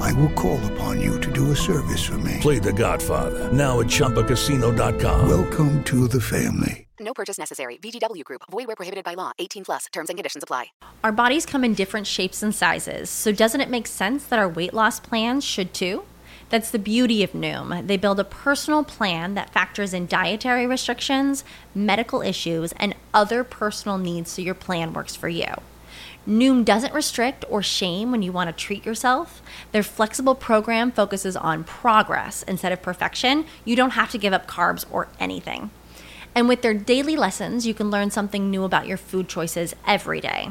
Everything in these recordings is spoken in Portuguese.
I will call upon you to do a service for me. Play The Godfather now at ChumbaCasino.com. Welcome to the family. No purchase necessary. VGW Group. Void where prohibited by law. 18 plus. Terms and conditions apply. Our bodies come in different shapes and sizes, so doesn't it make sense that our weight loss plans should too? That's the beauty of Noom. They build a personal plan that factors in dietary restrictions, medical issues, and other personal needs so your plan works for you. Noom doesn't restrict or shame when you want to treat yourself. Their flexible program focuses on progress instead of perfection. You don't have to give up carbs or anything. And with their daily lessons, you can learn something new about your food choices every day.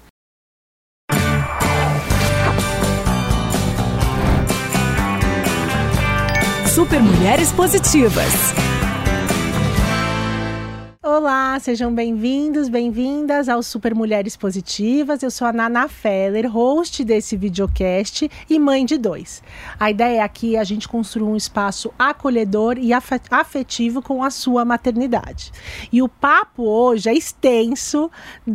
Super Mulheres Positivas. Olá, sejam bem-vindos, bem-vindas ao Super Mulheres Positivas. Eu sou a Nana Feller, host desse videocast e mãe de dois. A ideia aqui é a gente construir um espaço acolhedor e afetivo com a sua maternidade. E o papo hoje é extenso,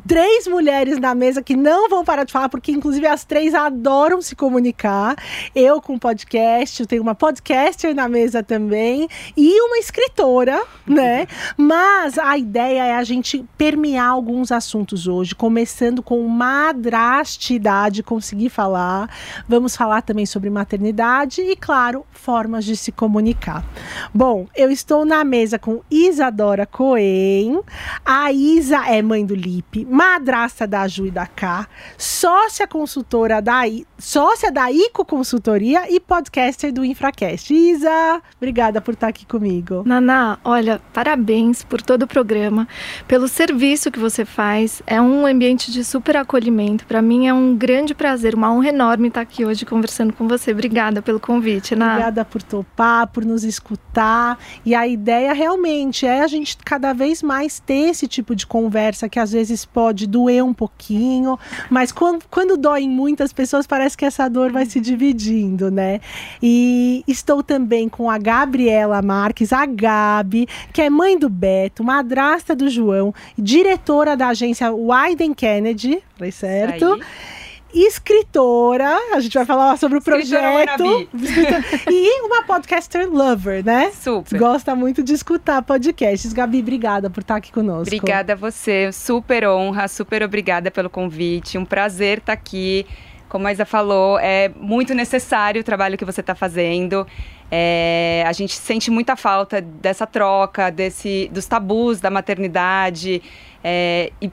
três mulheres na mesa que não vão parar de falar, porque inclusive as três adoram se comunicar. Eu com podcast, eu tenho uma podcaster na mesa também e uma escritora, né? Mas a ideia é a gente permear alguns assuntos hoje, começando com madrastidade, conseguir falar. Vamos falar também sobre maternidade e, claro, formas de se comunicar. Bom, eu estou na mesa com Isadora Coen. A Isa é mãe do Lipe, madrasta da Ju e da K, sócia consultora da I, sócia da ICO Consultoria e podcaster do Infracast. Isa, obrigada por estar aqui comigo. Naná, olha, parabéns por todo o programa, pelo serviço que você faz. É um ambiente de super acolhimento. Para mim é um grande prazer, uma honra enorme estar aqui hoje conversando com você. Obrigada pelo convite, Ná. Obrigada por topar, por nos escutar. E a ideia realmente é a gente cada vez mais ter esse tipo de conversa que às vezes pode doer um pouquinho, mas quando, quando dói em muitas pessoas, parece que essa dor vai se dividindo, né? E estou também com a Gabriela Marques, a Gabi, que é mãe do Beto, madrasta do João, diretora da agência Wyden Kennedy, falei certo? escritora, a gente vai falar sobre o Escritora projeto. e uma podcaster lover, né? Super. Gosta muito de escutar podcasts. Gabi, obrigada por estar aqui conosco. Obrigada a você, super honra, super obrigada pelo convite. Um prazer estar aqui. Como a Isa falou, é muito necessário o trabalho que você está fazendo. É, a gente sente muita falta dessa troca, desse, dos tabus da maternidade é, e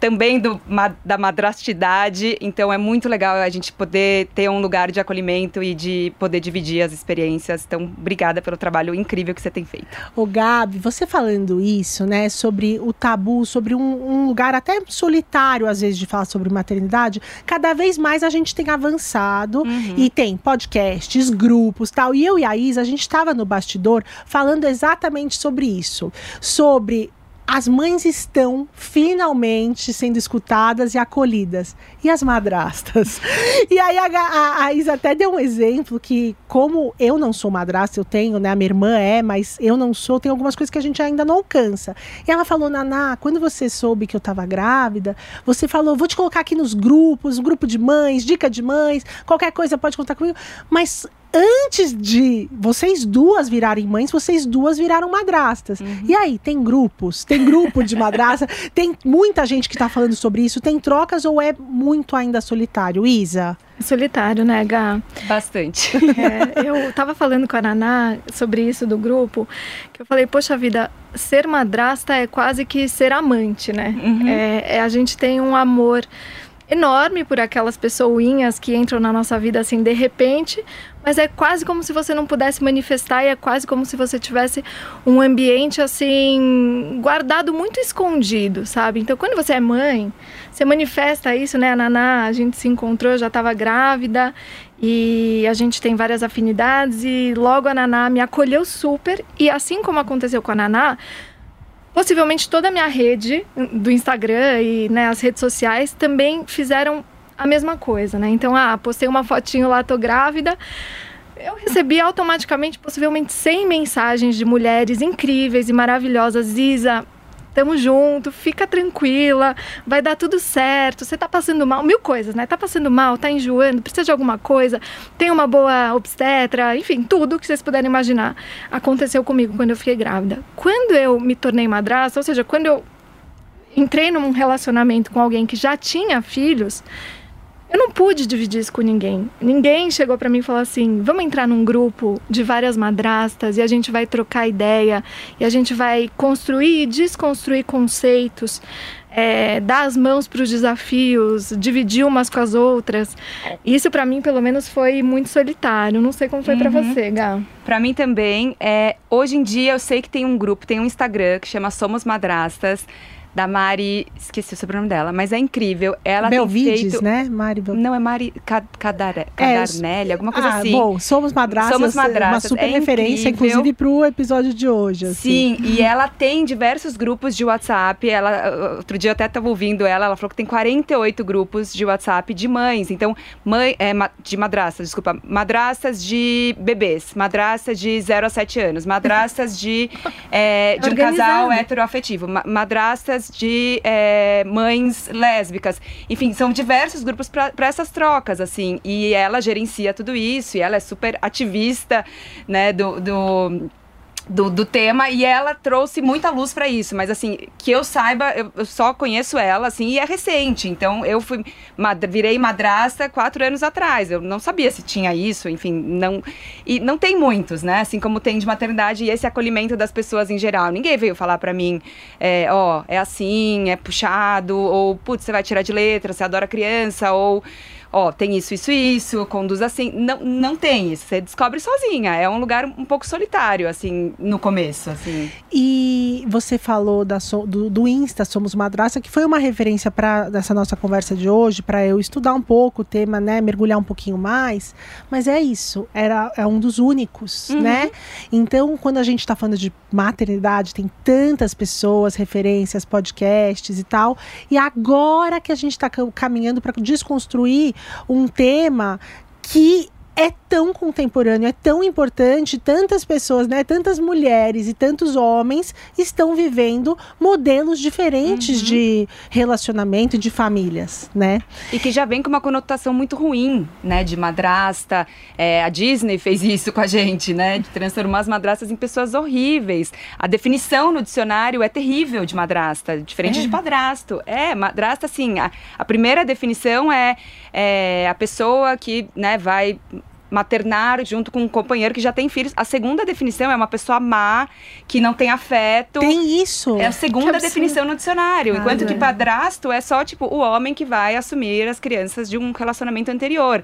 também do, da madrastidade. Então é muito legal a gente poder ter um lugar de acolhimento e de poder dividir as experiências. Então, obrigada pelo trabalho incrível que você tem feito. Ô Gabi, você falando isso, né, sobre o tabu, sobre um, um lugar até solitário, às vezes, de falar sobre maternidade, cada vez mais a gente tem avançado e tem podcasts, grupos tal. E eu e a Isa, a gente estava no bastidor falando exatamente sobre isso. Sobre as mães estão finalmente sendo escutadas e acolhidas. E as madrastas? E aí a, a, a, Isa até deu um exemplo que, como eu não sou madrasta, eu tenho, né? A minha irmã é, mas eu não sou, tem algumas coisas que a gente ainda não alcança. E ela falou, Naná, quando você soube que eu estava grávida, você falou, vou te colocar aqui nos grupos, grupo de mães, dica de mães, qualquer coisa pode contar comigo. Mas antes de vocês duas virarem mães, vocês duas viraram madrastas. Uhum. E aí, tem grupos? Tem grupo de madrasta? tem muita gente que tá falando sobre isso? Tem trocas ou é muito ainda solitário? Isa? Solitário, né, Gá? Bastante. É, eu tava falando com a Naná sobre isso do grupo, que eu falei, poxa vida, ser madrasta é quase que ser amante, né? Uhum. É, é, a gente tem um amor enorme por aquelas pessoinhas que entram na nossa vida assim de repente, mas é quase como se você não pudesse manifestar e é quase como se você tivesse um ambiente assim guardado muito escondido, sabe? Então, quando você é mãe, você manifesta isso, né? A Naná, a gente se encontrou, já estava grávida e a gente tem várias afinidades e logo a Naná me acolheu super e assim como aconteceu com a Naná, possivelmente toda a minha rede do Instagram e né, as redes sociais também fizeram a mesma coisa, né? Então, ah, postei uma fotinho lá, tô grávida. Eu recebi automaticamente, possivelmente, 100 mensagens de mulheres incríveis e maravilhosas. Isa, tamo junto, fica tranquila, vai dar tudo certo. Você tá passando mal, mil coisas, né? Tá passando mal, tá enjoando, precisa de alguma coisa, tem uma boa obstetra, enfim, tudo que vocês puderem imaginar aconteceu comigo quando eu fiquei grávida. Quando eu me tornei madrasta, ou seja, quando eu entrei num relacionamento com alguém que já tinha filhos, eu não pude dividir isso com ninguém. Ninguém chegou para mim e falou assim: vamos entrar num grupo de várias madrastas e a gente vai trocar ideia e a gente vai construir e desconstruir conceitos, é, dar as mãos para os desafios, dividir umas com as outras. Isso para mim, pelo menos, foi muito solitário. Não sei como foi uhum. para você, Gá. Para mim também. É, hoje em dia eu sei que tem um grupo, tem um Instagram que chama Somos Madrastas da Mari, esqueci o sobrenome dela, mas é incrível. Ela Belvides, tem feito... né? Mari Bel... Não, é Mari Cadar... Cadarnelli, é... alguma coisa ah, assim. Bom, Somos Madrastas, Somos Madrastas. uma super é referência, incrível. inclusive, para o episódio de hoje. Assim. Sim, e ela tem diversos grupos de WhatsApp. Ela, outro dia eu até estava ouvindo ela, ela falou que tem 48 grupos de WhatsApp de mães. Então, mãe, é, de madrastas, desculpa, madrastas de bebês, madrastas de 0 a 7 anos, madrastas de, é, de um casal heteroafetivo, madrastas de é, mães lésbicas. Enfim, são diversos grupos para essas trocas, assim. E ela gerencia tudo isso, e ela é super ativista, né, do, do do, do, tema e ela trouxe muita luz para isso, mas assim, que eu saiba, eu, eu, só conheço ela, assim, e é recente, então eu fui, mad virei madrasta quatro anos atrás, eu não sabia se tinha isso, enfim, não, e não tem muitos, né, assim como tem de maternidade e esse acolhimento das pessoas em geral, ninguém veio falar para mim, é, ó, é assim, é puxado, ou, putz, você vai tirar de letra, você adora criança, ou ó, tem isso, isso, isso, conduz assim. Não, não tem isso. Você descobre sozinha. É um lugar um pouco solitário, assim, no começo, assim. E você falou da, do, do Insta Somos Madraça, que foi uma referência para essa nossa conversa de hoje, para eu estudar um pouco o tema, né? Mergulhar um pouquinho mais. Mas é isso. Era, é um dos únicos, uhum. né? Então, quando a gente está falando de maternidade, tem tantas pessoas, referências, podcasts e tal. E agora que a gente está caminhando para desconstruir um tema que é tão contemporâneo, é tão importante, tantas pessoas, né, tantas mulheres e tantos homens estão vivendo modelos diferentes uhum. de relacionamento de famílias, né? E que já vem com uma conotação muito ruim, né, de madrasta. É, a Disney fez isso com a gente, né, de transformar as madrastas em pessoas horríveis. A definição no dicionário é terrível de madrasta, diferente é. de padrasto. É, madrasta, assim, a, a primeira definição é, é a pessoa que, né, vai maternar junto com um companheiro que já tem filhos. A segunda definição é uma pessoa má, que não tem afeto. Tem isso. É a segunda definição no dicionário. Ah, enquanto que padrasto é só, tipo, o homem que vai assumir as crianças de um relacionamento anterior.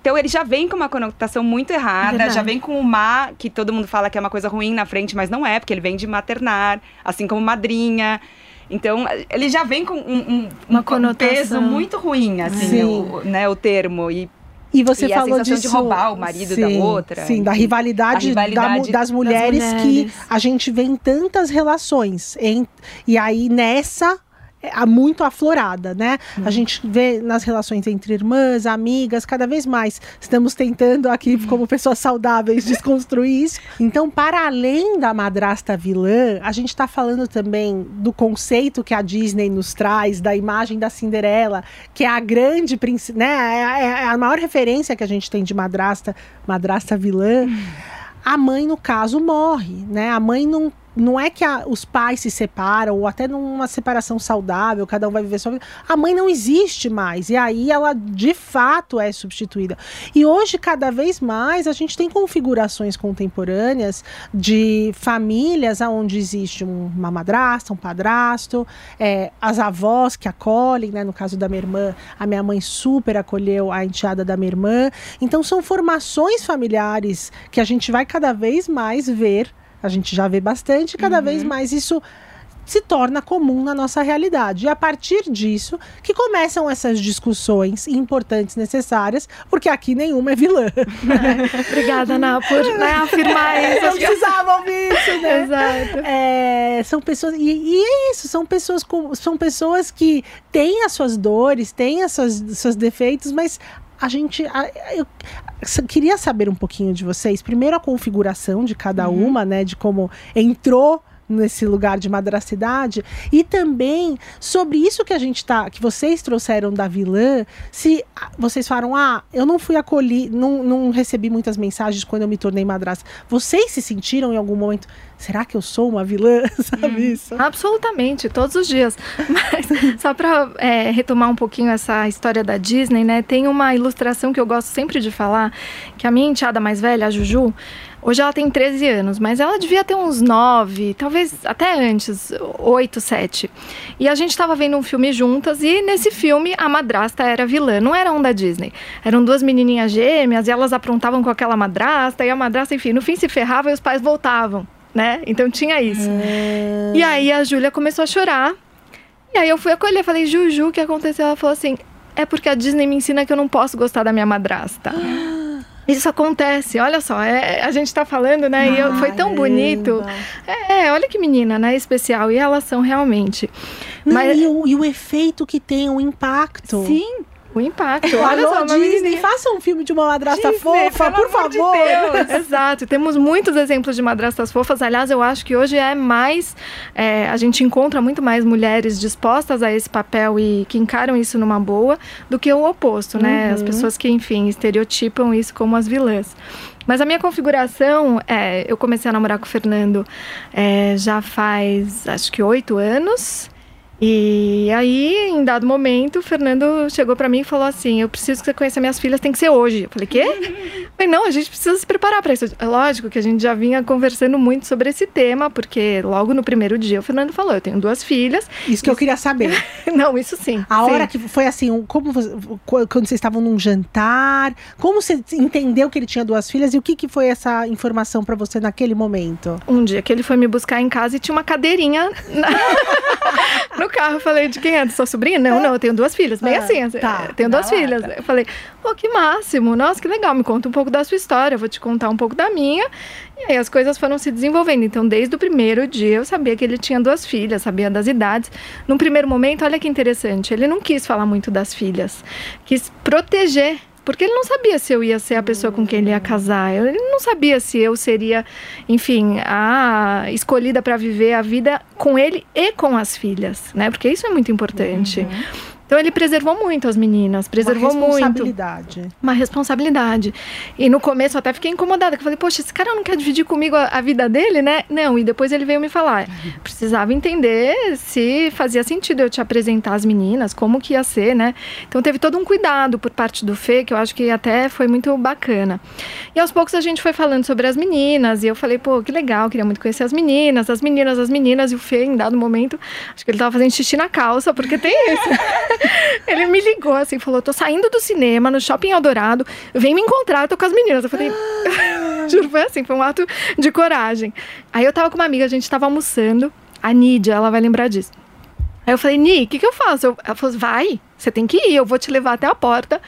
Então ele já vem com uma conotação muito errada, já vem com o má, que todo mundo fala que é uma coisa ruim na frente, mas não é, porque ele vem de maternar, assim como madrinha. Então, ele já vem com um, um, uma um peso muito ruim, assim, o, né, o termo. E E você E a falou sensação de disso. roubar o marido da outra, Sim, da rivalidade, rivalidade da das, mulheres das que mulheres. a gente vê em tantas relações. Em- e aí nessa. É, há muito aflorada, né? A gente vê nas relações entre irmãs, amigas, cada vez mais estamos tentando aqui, como pessoas saudáveis, desconstruir isso. Então, para além da madrasta vilã, a gente está falando também do conceito que a Disney nos traz, da imagem da Cinderela, que é a grande, né? É, é a maior referência que a gente tem de madrasta, madrasta vilã. A mãe, no caso, morre, né? A mãe não. Não é que a- os pais se separam, ou até numa separação saudável, cada um vai viver sua vida. A mãe não existe mais. E aí ela, de fato, é substituída. E hoje, cada vez mais, a gente tem configurações contemporâneas de famílias onde existe um- uma madrasta, um padrasto, é, as avós que acolhem, né? No caso da minha irmã, a minha mãe super acolheu a enteada da minha irmã. Então são formações familiares que a gente vai cada vez mais ver. A gente já vê bastante, cada vez mais isso se torna comum na nossa realidade. E a partir disso que começam essas discussões importantes, necessárias, porque aqui nenhuma é vilã. Obrigada, Ana, por né, afirmar isso. Eu precisava ouvir isso, né? Exato. É, são pessoas e, e é isso são pessoas com, são pessoas que têm as suas dores têm as suas seus defeitos mas a gente a- eu queria saber um pouquinho de vocês. Primeiro a configuração de cada uma né de como entrou nesse lugar de madracidade e também sobre isso que a gente tá que vocês trouxeram da vilã se vocês falaram ah eu não fui acolhi não, não recebi muitas mensagens quando eu me tornei madrasta vocês se sentiram em algum momento será que eu sou uma vilã sabe isso Absolutamente, todos os dias. Mas só para retomar um pouquinho essa história da Disney, né? Tem uma ilustração que eu gosto sempre de falar, que a minha enteada mais velha, a Juju, hoje ela tem 13 anos, mas ela devia ter uns 9, talvez até antes, 8, 7. E a gente estava vendo um filme juntas e nesse filme a madrasta era vilã, não era um da Disney. Eram duas menininhas gêmeas e elas aprontavam com aquela madrasta e a madrasta, enfim, no fim se ferrava e os pais voltavam. Né? Então tinha isso. E aí a Júlia começou a chorar. E aí eu fui acolher, falei, Juju, o que aconteceu? Ela falou assim: é porque a Disney me ensina que eu não posso gostar da minha madrasta. Isso acontece, olha só, é, a gente tá falando, né? E eu- foi tão bonito. É, olha que menina, né? Especial. E elas são realmente. Não, Mas- e, o, e o efeito que tem, o impacto. Sim, o impacto. Olha Alô, só, Disney, faça um filme de uma madrasta Disney, fofa, por de favor. Deus. Exato, temos muitos exemplos de madrastas fofas. Aliás, eu acho que hoje é mais. é, a gente encontra muito mais mulheres dispostas a esse papel e que encaram isso numa boa do que o oposto, né? As pessoas que, enfim, estereotipam isso como as vilãs. Mas a minha configuração, é, eu comecei a namorar com o Fernando é, já faz acho que oito anos. E aí, em dado momento, o Fernando chegou pra mim e falou assim: Eu preciso que você conheça minhas filhas, tem que ser hoje. Eu falei: Quê? Eu falei: Não, a gente precisa se preparar pra isso. É lógico que a gente já vinha conversando muito sobre esse tema, porque logo no primeiro dia o Fernando falou: Eu tenho duas filhas. Isso que eu queria saber. Não, isso sim. A sim. hora que foi assim, como você- qu- quando vocês estavam num jantar, como você entendeu que ele tinha duas filhas e o que, que foi essa informação pra você naquele momento? Um dia que ele foi me buscar em casa e tinha uma cadeirinha na- no carro. Falei, de quem é? Sua sobrinha? Não, não, eu tenho duas filhas. Bem Ah, assim, assim, tá. tenho duas Na filhas. lata. Eu falei, pô, que máximo. Nossa, que legal. Me conta um pouco da sua história. Eu vou te contar um pouco da minha. E aí as coisas foram se desenvolvendo. Então, desde o primeiro dia, eu sabia que ele tinha duas filhas, sabia das idades. Num primeiro momento, olha que interessante, ele não quis falar muito das filhas. Quis proteger porque ele não sabia se eu ia ser a pessoa com quem ele ia casar. Ele não sabia se eu seria, enfim, a escolhida para viver a vida com ele e com as filhas, né? Porque isso é muito importante. Então ele preservou muito as meninas, preservou Uma muito responsabilidade. uma responsabilidade. E no começo eu até fiquei incomodada, que eu falei, poxa, esse cara não quer dividir comigo a, a vida dele, né? Não, e depois ele veio me falar, precisava entender se fazia sentido eu te apresentar as meninas, como que ia ser, né? Então teve todo um cuidado por parte do Fê, que eu acho que até foi muito bacana. E aos poucos a gente foi falando sobre as meninas, e eu falei, pô, que legal, queria muito conhecer as meninas, as meninas, as meninas, e o Fê, em dado momento, acho que ele tava fazendo xixi na calça, porque tem isso. Ele me ligou assim, falou: tô saindo do cinema no shopping Eldorado, vem me encontrar, tô com as meninas. Eu falei, juro, foi assim, foi um ato de coragem. Aí eu tava com uma amiga, a gente tava almoçando, a Nídia, ela vai lembrar disso. Aí eu falei, Ni, o que, que eu faço? Eu, ela falou, vai, você tem que ir, eu vou te levar até a porta.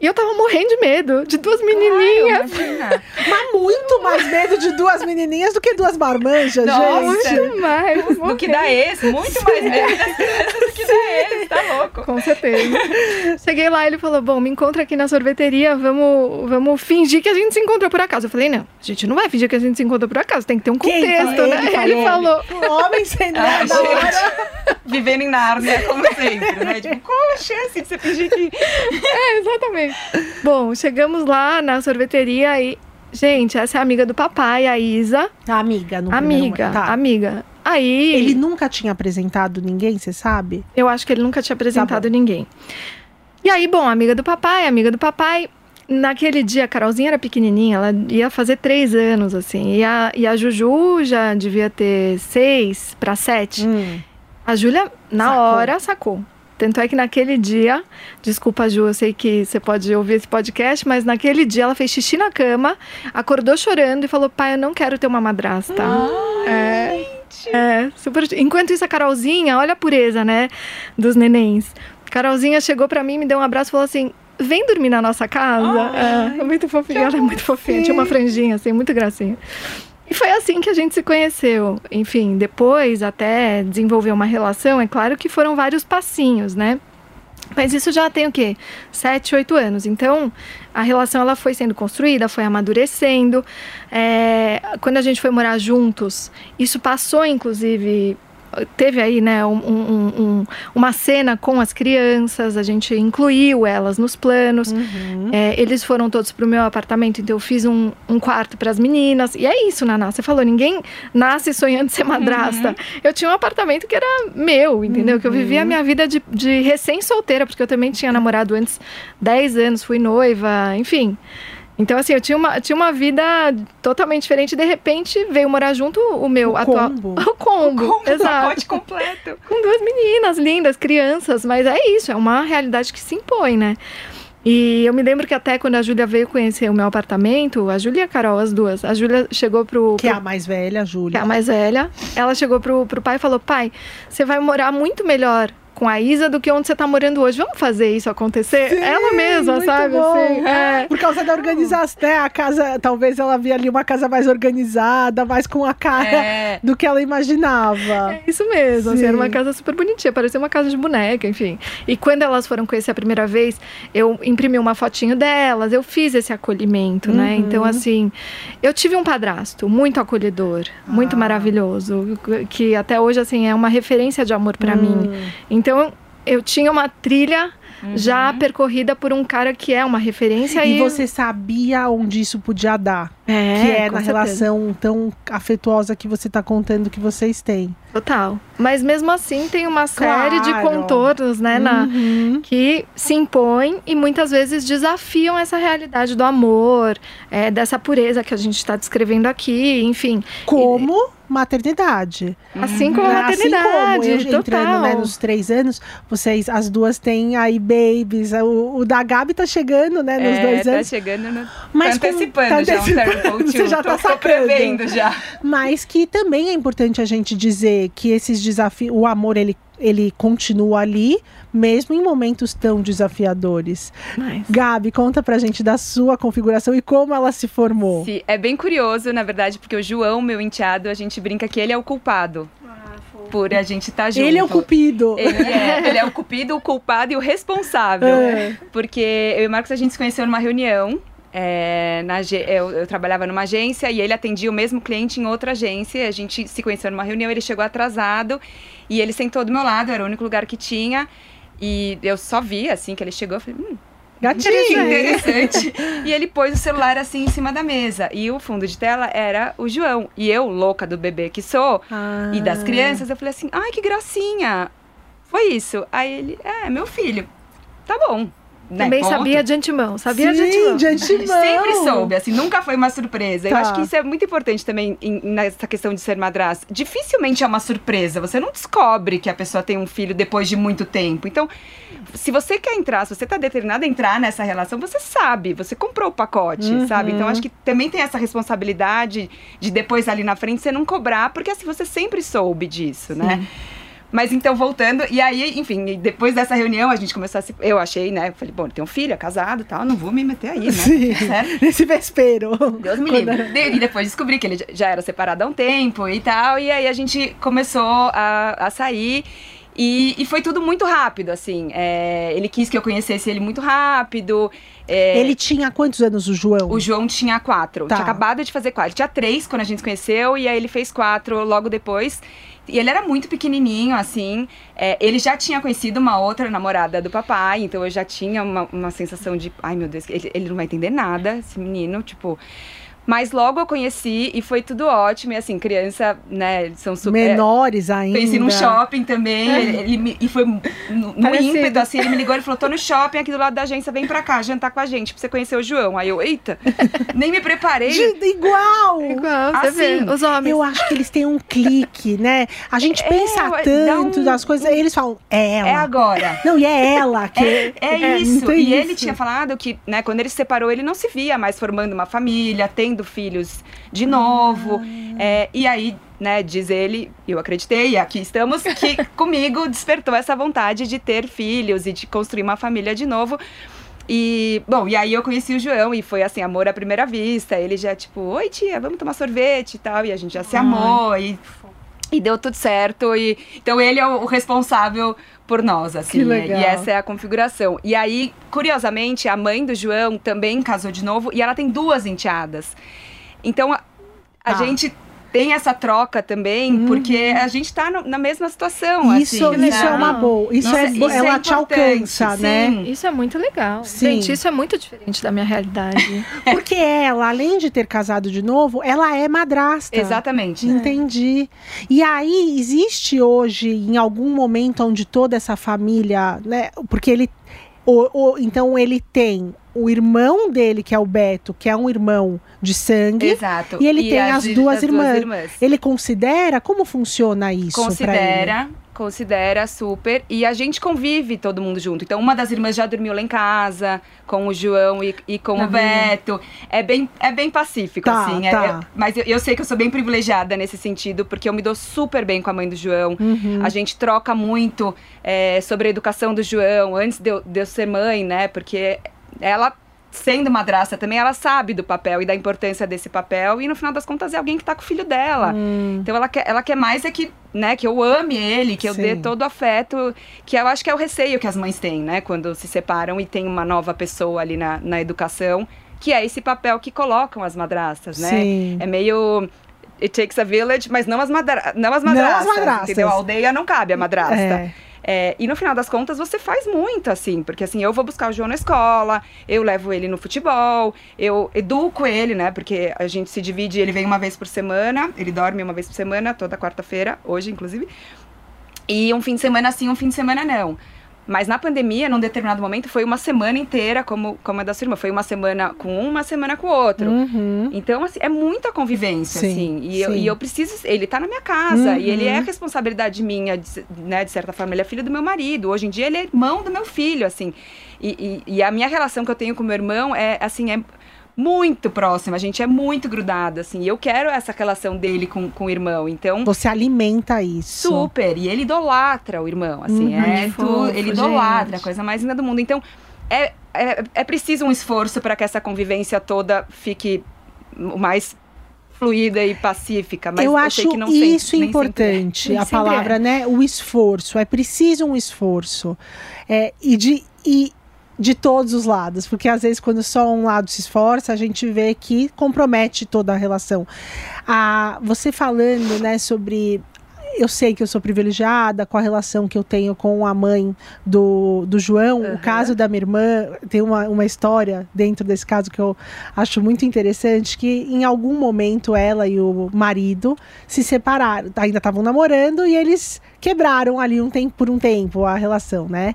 E eu tava morrendo de medo de duas menininhas. Imagina. Mas muito mais medo de duas menininhas do que duas marmanjas, Nossa. gente. Muito mais. Do que da ex, muito mais medo das crianças do que da ex, tá louco. Com certeza. Cheguei lá, ele falou: Bom, me encontra aqui na sorveteria, vamos, vamos fingir que a gente se encontrou por acaso. Eu falei: Não, a gente não vai fingir que a gente se encontrou por acaso, tem que ter um Quem contexto, falou? né? Ele Ele falou. Um homem sem Ah, nada da hora. gente, vivendo em Nárnia, como sempre, né? Tipo, qual a chance de você fingir que... É, exatamente. Bom, chegamos lá na sorveteria e. Gente, essa é a amiga do papai, a Isa. Amiga, no primeiro Amiga. Tá. amiga. Aí. Ele nunca tinha apresentado ninguém, você sabe? Eu acho que ele nunca tinha apresentado Tá ninguém. E aí, bom, amiga do papai, amiga do papai. Naquele dia, a Carolzinha era pequenininha, ela ia fazer três anos, assim. E a, e a Juju já devia ter seis para sete. Hum. A Júlia, na Sacou. hora, sacou. Tanto é que naquele dia, desculpa, Ju, eu sei que você pode ouvir esse podcast, mas naquele dia ela fez xixi na cama, acordou chorando e falou: pai, eu não quero ter uma madrasta. é, é, super. Enquanto isso, a Carolzinha, olha a pureza, né, dos nenéns. Carolzinha chegou pra mim, me deu um abraço e falou assim: vem dormir na nossa casa. é, é muito fofinha, ela é muito fofinha, tinha uma franjinha, assim, muito gracinha. E foi assim que a gente se conheceu. Enfim, depois até desenvolver uma relação, é claro que foram vários passinhos, né? Mas isso já tem o quê? Sete, oito anos. Então, a relação ela foi sendo construída, foi amadurecendo. É, quando a gente foi morar juntos, isso passou, inclusive. Teve aí, né, um- um- um- uma cena com as crianças, a gente incluiu elas nos planos. É, eles foram todos pro meu apartamento, então eu fiz um, um quarto para as meninas. E é isso, Naná. Você falou, ninguém nasce sonhando ser madrasta. Eu tinha um apartamento que era meu, entendeu? Que eu vivia a minha vida de, de recém-solteira, porque eu também tinha namorado antes 10 anos, fui noiva, enfim. Então, assim, eu tinha uma, tinha uma vida totalmente diferente. De repente, veio morar junto o meu O atual. combo. O combo, Como exato pacote completo. com duas meninas lindas, crianças, mas é isso, é uma realidade que se impõe, né? E eu me lembro que até quando a Júlia veio conhecer o meu apartamento, a Júlia e a Carol, as duas, a Júlia chegou pro. Que é pro- a mais velha, a que é Júlia. a mais velha, ela chegou pro, pro pai e falou: pai, você vai morar muito melhor com a Isa do que onde você tá morando hoje. Vamos fazer isso acontecer? Sim, ela mesma, muito sabe? bom. Assim, é. Por causa da organização, né? A casa, talvez ela via ali uma casa mais organizada, mais com a cara É. do que ela imaginava. É isso mesmo, assim, era uma casa super bonitinha, parecia uma casa de boneca, enfim. E quando elas foram conhecer a primeira vez, eu imprimi uma fotinho delas, eu fiz esse acolhimento, né? Uhum. Então, assim, eu tive um padrasto muito acolhedor, muito Ah. maravilhoso, que até hoje, assim, é uma referência de amor pra mim. Então, eu tinha uma trilha já percorrida por um cara que é uma referência E você sabia onde isso podia dar. é, que é na certeza. relação tão afetuosa que você tá contando que vocês têm. Total. Mas mesmo assim tem uma série de Claro. contornos, né, na, Uhum. que se impõem e muitas vezes desafiam essa realidade do amor, é, dessa pureza que a gente está descrevendo aqui, enfim. Como maternidade. Assim como a maternidade, assim como eu total. entrando né, nos três anos, vocês, as duas têm aí babies. O, o da Gabi tá chegando, né, nos é, dois tá anos. chegando no... Mas tá com- antecipando tá já um Você já tá tô, sacando. já. Mas que também é importante a gente dizer que esses desafios, o amor, ele, ele continua ali, mesmo em momentos tão desafiadores. Mas, Gabi, conta pra gente da sua configuração e como ela se formou. Sim, é bem curioso, na verdade, porque o João, meu enteado, a gente brinca que ele é o culpado. Por a gente estar junto. Ele é o cupido. Ele é, ele é o cupido, o culpado e o responsável. É. Porque eu e o Marcos, a gente se conheceu numa reunião. é, na, eu, eu trabalhava numa agência e ele atendia o mesmo cliente em outra agência. A gente se conheceu numa reunião, ele chegou atrasado e ele sentou do meu lado, era o único lugar que tinha. E eu só vi, assim, que ele chegou, eu falei, hum, Gatinho. interessante. e ele pôs o celular assim em cima da mesa. E o fundo de tela era o João. E eu, louca do bebê que sou, Ah. e das crianças, eu falei assim, ai, que gracinha. Foi isso. Aí ele, é, meu filho. Tá bom. Né, Também ponto. sabia de antemão, sabia de Sim, antemão. de antemão. Sempre soube, assim, nunca foi uma surpresa. Eu Tá. acho que isso é muito importante também em- nessa questão de ser madrasta. Dificilmente é uma surpresa. Você não descobre que a pessoa tem um filho depois de muito tempo. Então, se você quer entrar, se você tá determinado a entrar nessa relação, você sabe, você comprou o pacote, Uhum. sabe? Então, acho que também tem essa responsabilidade de depois ali na frente você não cobrar, porque assim, você sempre soube disso, né? Mas então, voltando, e aí, enfim, depois dessa reunião, a gente começou a se. Eu achei, né? Falei, bom, tem um filho, é casado e tal, não vou me meter aí, né? Sim. Certo? Nesse vespeiro. Deus me livre. E depois descobri que ele já era separado há um tempo e tal. E aí a gente começou a, a sair. E, e foi tudo muito rápido, assim. É, ele quis que eu conhecesse ele muito rápido. é, Ele tinha quantos anos, o João? o João tinha quatro. Tá. Tinha acabado de fazer quatro. Ele tinha três quando a gente se conheceu, e aí ele fez quatro logo depois. E ele era muito pequenininho, assim. É, ele já tinha conhecido uma outra namorada do papai, então eu já tinha uma, uma sensação de: ai meu Deus, ele, ele não vai entender nada, esse menino, tipo. Mas logo eu conheci e foi tudo ótimo. E assim, criança, né, eles são super. Menores ainda. Conheci num shopping também, ele, ele me- e foi no, no ímpeto, assim, ele me ligou, ele falou, tô no shopping aqui do lado da agência, vem pra cá, jantar com a gente, pra você conhecer o João. Aí eu, eita, nem me preparei. De- Igual! Igual, você Assim, vê. Os homens. Eu acho que eles têm um clique, né? A gente É, pensa tanto um- das coisas, eles falam, é ela. É agora. Não, e é ela que. É, é não isso. E ele isso. tinha falado que, né, quando ele se separou, ele não se via mais formando uma família, tendo filhos de novo. Ah. É, e aí, né, diz ele, eu acreditei, e aqui estamos, que comigo despertou essa vontade de ter filhos e de construir uma família de novo. E, bom, e aí eu conheci o João e foi assim, amor à primeira vista. Ele já, tipo, oi tia, vamos tomar sorvete e tal. E a gente já se amou e, e deu tudo certo. E, então ele é o, responsável por nós, assim. Que legal. E essa é a configuração. E aí, curiosamente, a mãe do João também casou de novo e ela tem duas enteadas. Então a, a Tá. gente tem essa troca também, porque a gente tá no- na mesma situação. Isso, assim, isso é sabe? uma boa. Isso Nossa, é, isso é ela te importante, alcança, né? sim. Isso é muito legal. Sim. Gente, isso é muito diferente da minha realidade. Porque ela, além de ter casado de novo, ela é madrasta. Exatamente. Entendi. E aí, existe hoje, em algum momento, onde toda essa família, né? Porque ele. O- o- então, ele tem o irmão dele, que é o Beto, que é um irmão de sangue. Exato. E ele tem as duas irmãs. irmãs. Ele considera? Como funciona isso? Considera, considera super. E a gente convive todo mundo junto. Então, uma das irmãs já dormiu lá em casa, com o João e, e com Tá o Beto. É bem, é bem pacífico, Tá, assim. É- tá. é- mas eu, eu sei que eu sou bem privilegiada nesse sentido, porque eu me dou super bem com a mãe do João. Uhum. A gente troca muito é, sobre a educação do João, antes de eu, de eu ser mãe, né? Porque ela. Sendo madrasta também, ela sabe do papel e da importância desse papel, e no final das contas é alguém que tá com o filho dela. Hum. Então ela quer, ela quer mais é que, né, que eu ame ele, que eu dê Sim. todo o afeto, que eu acho que é o receio que as mães têm, né, quando se separam e tem uma nova pessoa ali na, na educação, que é esse papel que colocam as madrastas, né? Sim. É meio It takes a village, mas não as, madra não as madrastas, madrastas. entendeu? A aldeia não cabe a madrasta. É. É, e no final das contas você faz muito, assim, porque assim, eu vou buscar o João na escola, eu levo ele no futebol, eu educo ele, né? Porque a gente se divide, ele vem uma vez por semana, ele dorme uma vez por semana, toda quarta-feira, hoje, inclusive. E um fim de semana sim, um fim de semana não. Mas na pandemia, num determinado momento, foi uma semana inteira, como, como a da sua irmã. Foi uma semana com um, uma semana com o outro. Uhum. Então, assim, é muita convivência, Sim, assim. E eu, sim. e eu preciso. Ele tá na minha casa. Uhum. E ele é responsabilidade minha, de, né, de certa forma. Ele é filho do meu marido. Hoje em dia, ele é irmão do meu filho, assim. E, e, e a minha relação que eu tenho com meu irmão é, assim, é muito próxima. A gente é muito grudada, assim. E eu quero essa relação dele com, com o irmão. Então. Você alimenta isso. Super. E ele idolatra o irmão, assim. Uhum. é Que tu- fofo, ele idolatra, gente. a coisa mais linda do mundo. Então, é, é, é preciso um esforço para que essa convivência toda fique o mais fluida e pacífica. Mas eu eu, acho sei que não sempre- isso sempre é. importante, Nem a palavra, é. né? O esforço. É preciso um esforço. É, e de. E, de todos os lados, porque às vezes quando só um lado se esforça, a gente vê que compromete toda a relação. Ah, você falando, né, sobre eu sei que eu sou privilegiada com a relação que eu tenho com a mãe do, do João. O Aham. caso da minha irmã tem uma, uma história dentro desse caso que eu acho muito interessante, que em algum momento ela e o marido se separaram. Ainda estavam namorando e eles quebraram ali um tempo por um tempo a relação, né?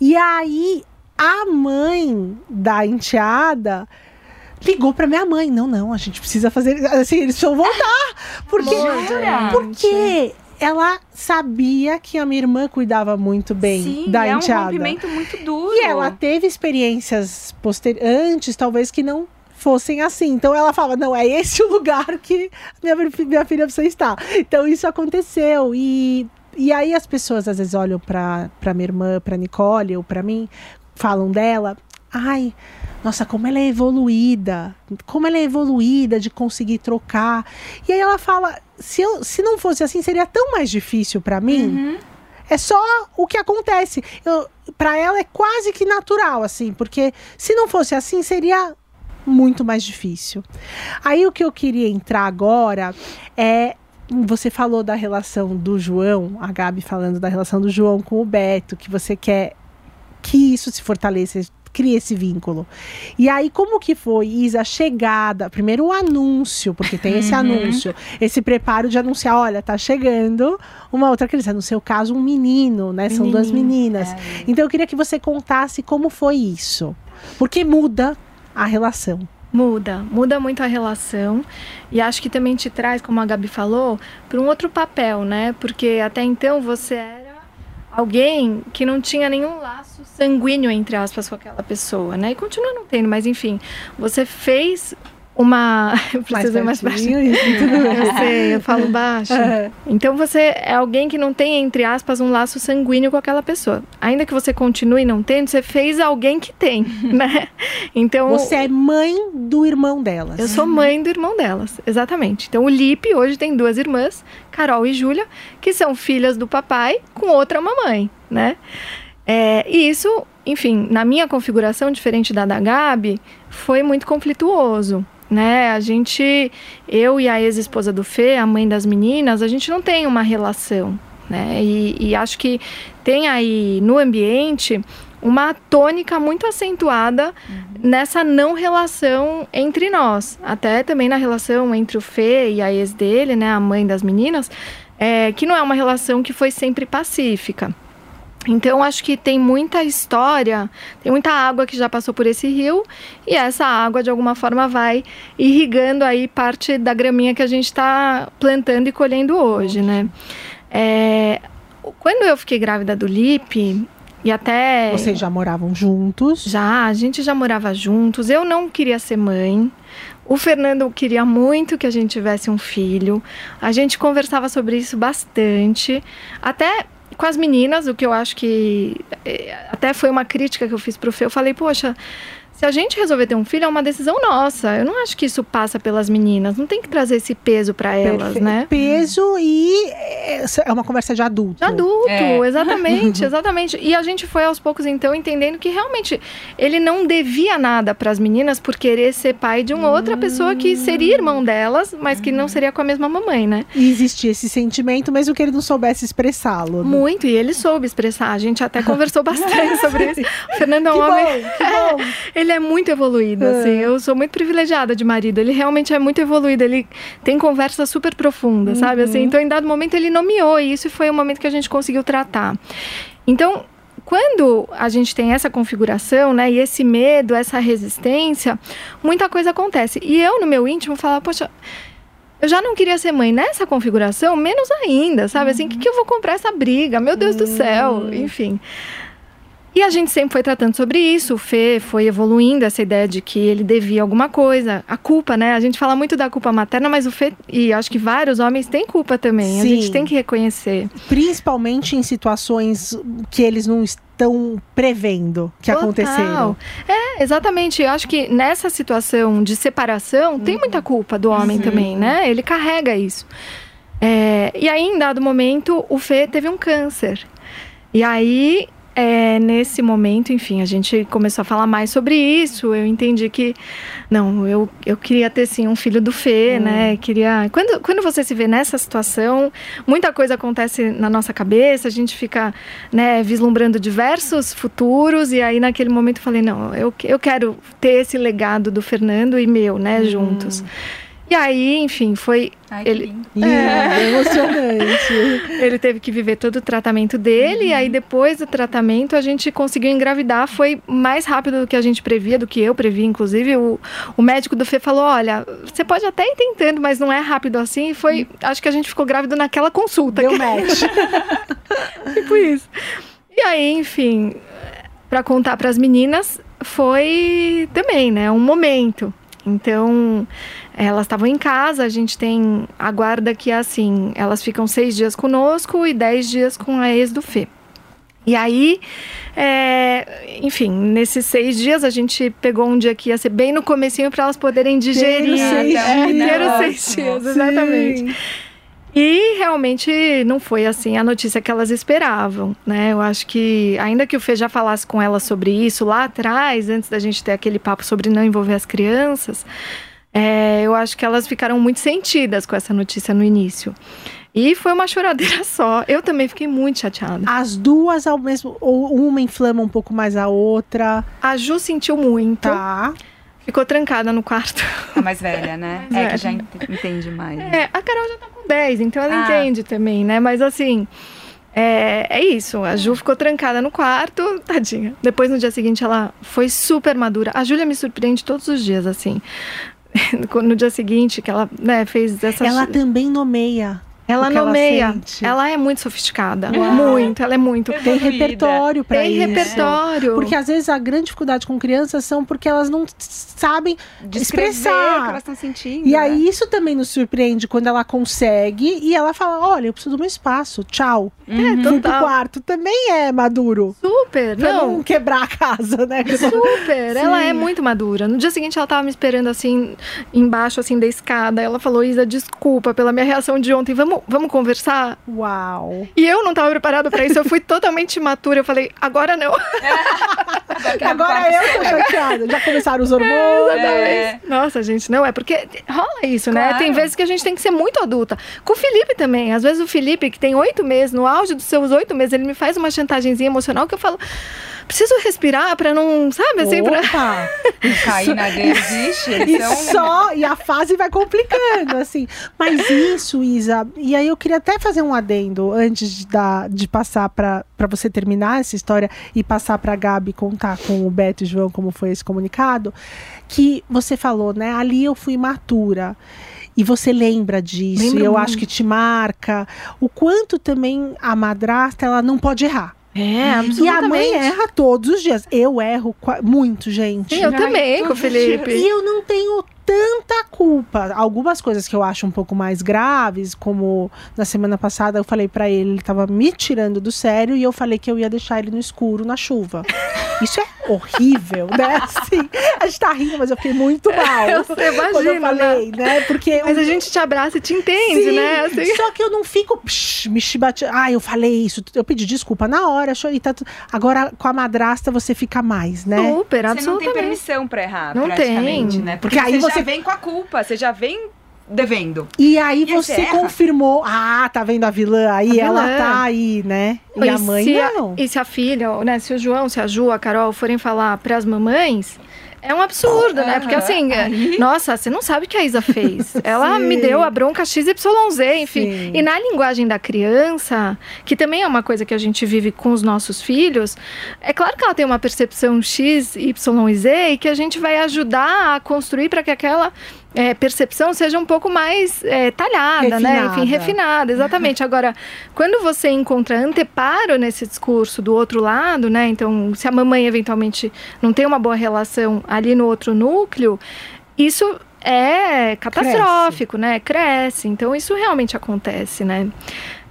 E aí a mãe da enteada ligou pra minha mãe. Não, não, a gente precisa fazer. Assim, eles precisam voltar. Porque, Jura? porque ela sabia que a minha irmã cuidava muito bem Sim, da é um enteada. rompimento muito duro. e ela teve experiências poster... antes, talvez, que não fossem assim. Então ela falava, não, é esse o lugar que minha, minha filha precisa estar. Então isso aconteceu. E e aí as pessoas às vezes olham pra minha irmã, pra Nicole ou pra mim, falam dela, ai, nossa, como ela é evoluída, como ela é evoluída de conseguir trocar. E aí ela fala, se, eu, se não fosse assim, seria tão mais difícil pra mim. É só o que acontece. Para ela é quase que natural, assim, porque se não fosse assim, seria muito mais difícil. Aí o que eu queria entrar agora é. Você falou da relação do João, a Gabi falando da relação do João com o Beto, que você quer que isso se fortaleça, cria esse vínculo. E aí, como que foi, Isa, a chegada? Primeiro o anúncio, porque tem esse anúncio, esse preparo de anunciar, olha, tá chegando uma outra criança. No seu caso, um menino, né? São duas meninas. Então eu queria que você contasse como foi isso. Porque muda a relação. Muda, muda muito a relação e acho que também te traz, como a Gabi falou, para um outro papel, né? Porque até então você era alguém que não tinha nenhum laço sanguíneo, entre aspas, com aquela pessoa, né? E continua não tendo, mas enfim, você fez uma. Eu preciso ir mais baixo. Eu sei, eu falo baixo. Então você é alguém que não tem, entre aspas, um laço sanguíneo com aquela pessoa. Ainda que você continue não tendo, você fez alguém que tem, né? Então. Você é mãe do irmão delas. Eu sou mãe do irmão delas, exatamente. Então o Lipe hoje tem duas irmãs, Carol e Júlia, que são filhas do papai com outra mamãe, né? É, e isso, enfim, na minha configuração, diferente da da Gabi, foi muito conflituoso. Né, a gente, eu e a ex-esposa do Fê, a mãe das meninas, a gente não tem uma relação, né? E, e acho que tem aí no ambiente uma tônica muito acentuada nessa não relação entre nós. Até também na relação entre o Fê e a ex dele, né, a mãe das meninas, é, que não é uma relação que foi sempre pacífica. Então, acho que tem muita história, tem muita água que já passou por esse rio, e essa água, de alguma forma, vai irrigando aí parte da graminha que a gente está plantando e colhendo hoje, né? É, quando eu fiquei grávida do Lipe, e até. Vocês já moravam juntos? Já, a gente já morava juntos. Eu não queria ser mãe. O Fernando queria muito que a gente tivesse um filho. A gente conversava sobre isso bastante. Até com as meninas, o que eu acho que eh, até foi uma crítica que eu fiz pro Fê. Eu falei, poxa, se a gente resolver ter um filho, é uma decisão nossa. Eu não acho que isso passa pelas meninas. Não tem que trazer esse peso para elas, Perfe- né? Peso e é é uma conversa de adulto. De adulto, É. exatamente, exatamente. E a gente foi aos poucos então entendendo que realmente ele não devia nada para as meninas por querer ser pai de uma outra pessoa que seria irmão delas, mas que não seria com a mesma mamãe, né? E existia esse sentimento, mesmo que ele não soubesse expressá-lo. né? Muito, e ele soube expressar. A gente até conversou bastante sobre isso. O Fernando é um Que homem. bom, que bom. Ele é muito evoluído, assim. Eu sou muito privilegiada de marido. Ele realmente é muito evoluído. Ele tem conversas super profundas, sabe? Assim, então, em dado momento, ele nomeou. E isso foi o momento que a gente conseguiu tratar. Então, quando a gente tem essa configuração, né, e esse medo, essa resistência, muita coisa acontece. E eu, no meu íntimo, falava, poxa, eu já não queria ser mãe nessa configuração, menos ainda, sabe? Assim, o que, que eu vou comprar essa briga? Meu Deus do céu, enfim. E a gente sempre foi tratando sobre isso. O Fê foi evoluindo essa ideia de que ele devia alguma coisa. A culpa, né? A gente fala muito da culpa materna, mas o Fê, e acho que vários homens têm culpa também. A Sim. gente tem que reconhecer. Principalmente em situações que eles não estão prevendo que Total. aconteceram. É, exatamente. Eu acho que nessa situação de separação tem muita culpa do homem também, né? Ele carrega isso. É, e aí, em dado momento, o Fê teve um câncer. E aí, é, nesse momento, enfim, a gente começou a falar mais sobre isso. Eu entendi que, não, eu, eu queria ter sim um filho do Fê, né? Queria. Quando, quando você se vê nessa situação, muita coisa acontece na nossa cabeça, a gente fica, né, vislumbrando diversos futuros. E aí, naquele momento, eu falei, não, eu, eu quero ter esse legado do Fernando e meu, né, juntos. E aí, enfim, foi. Ai, que ele, lindo. Ih, é emocionante. ele teve que viver todo o tratamento dele, e aí depois do tratamento a gente conseguiu engravidar. Foi mais rápido do que a gente previa, do que eu previa, inclusive. O, o médico do Fê falou: olha, você pode até ir tentando, mas não é rápido assim. E foi. Acho que a gente ficou grávido naquela consulta. Deu match. tipo isso. E aí, enfim, para contar para as meninas, foi também, né, um momento. Então, elas estavam em casa, a gente tem a guarda que é assim, elas ficam seis dias conosco e dez dias com a ex do Fê. E aí, é, enfim, nesses seis dias a gente pegou um dia que ia ser bem no comecinho para elas poderem digerir. seis é, dias. seis dias, exatamente. E realmente não foi assim a notícia que elas esperavam, né? Eu acho que, ainda que o Fê já falasse com elas sobre isso lá atrás, antes da gente ter aquele papo sobre não envolver as crianças, é, eu acho que elas ficaram muito sentidas com essa notícia no início. E foi uma choradeira só. Eu também fiquei muito chateada. As duas ao mesmo. Ou uma inflama um pouco mais a outra. A Ju sentiu muito. Tá. Ficou trancada no quarto. A mais velha, né? Mais é que já velha. ent- entende mais. É, a Carol já tá com 10, então ela Ah. entende também, né? Mas assim, é, é isso. A Ju ficou trancada no quarto, tadinha. Depois, no dia seguinte, ela foi super madura. A Júlia me surpreende todos os dias, assim. No dia seguinte, que ela né, fez essa. Ela também nomeia. Ela o que ela nomeia. sente. Ela é muito sofisticada. Uau. Muito, ela é muito. Tem repertório pra Tem isso. repertório. Porque às vezes a grande dificuldade com crianças são porque elas não sabem Descrever o expressar. que elas estão sentindo. E né? aí isso também nos surpreende quando ela consegue e ela fala: "Olha, eu preciso do meu espaço. Tchau". É, Fui pro quarto. Também é maduro. Super, Pra não, não. quebrar a casa, né? Super, ela é muito madura. No dia seguinte, ela tava me esperando assim, embaixo assim da escada. Ela falou: Isa, desculpa pela minha reação de ontem, vamos, vamos conversar? Uau. E eu não tava preparada pra isso, eu fui totalmente imatura. Eu falei: agora não. Agora eu tô chateada. Já começaram os hormônios. É. Nossa, gente, não, é porque rola isso, né? Claro. Tem vezes que a gente tem que ser muito adulta. Com o Felipe também. Às vezes o Felipe, que tem oito meses, no auge dos seus oito meses, ele me faz uma chantagemzinha emocional que eu falo. Preciso respirar pra não, sabe, assim, pra... Opa. Cair na existe. Eles E só, e a fase vai complicando, assim. Mas isso, Isa, e aí eu queria até fazer um adendo antes de, dar, de passar para você terminar essa história e passar para Gabi contar com o Beto e João como foi esse comunicado, que você falou, né? Ali eu fui matura. E você lembra disso, Lembro e eu muito. acho que te marca o quanto também a madrasta ela não pode errar. É, E a absolutamente. mãe erra todos os dias. Eu erro muito, gente. Eu também com o Felipe. E eu não tenho tanta culpa. Algumas coisas que eu acho um pouco mais graves, como na semana passada eu falei pra ele, ele tava me tirando do sério e eu falei que eu ia deixar ele no escuro, na chuva. Isso é horrível, né? Assim, a gente tá rindo, mas eu fiquei muito mal. Eu sei, Quando eu imagina, falei, né? Porque Mas o- a gente te abraça e te entende, Sim, né? Assim. Só que eu não fico psh, me chibate. Ah, eu falei isso. Eu pedi desculpa na hora, chorei. Tá, Agora, com a madrasta, você fica mais, né? Super, Você não tem absolutamente. permissão pra errar, Não praticamente, tem. né? Porque Porque, aí você, você- vem com a culpa, você já vem devendo. E aí E você erra? confirmou. Ah, tá vendo a vilã aí? A ela vilã. tá aí, né? E, a mãe se não. e se a filha, né, se o João, se a Ju, a Carol forem falar pras mamães, é um absurdo, né? Porque assim, é, nossa, você não sabe o que a Isa fez. Ela me deu a bronca XYZ, enfim. Sim. E na linguagem da criança, que também é uma coisa que a gente vive com os nossos filhos, é claro que ela tem uma percepção X, Y e Z e que a gente vai ajudar a construir para que aquela é, percepção seja um pouco mais é, talhada, né? Refinada. Enfim, refinada, exatamente. Agora, quando você encontra anteparo nesse discurso do outro lado, né? Então, se a mamãe eventualmente não tem uma boa relação ali no outro núcleo, isso é catastrófico, né? Cresce. Então, isso realmente acontece, né?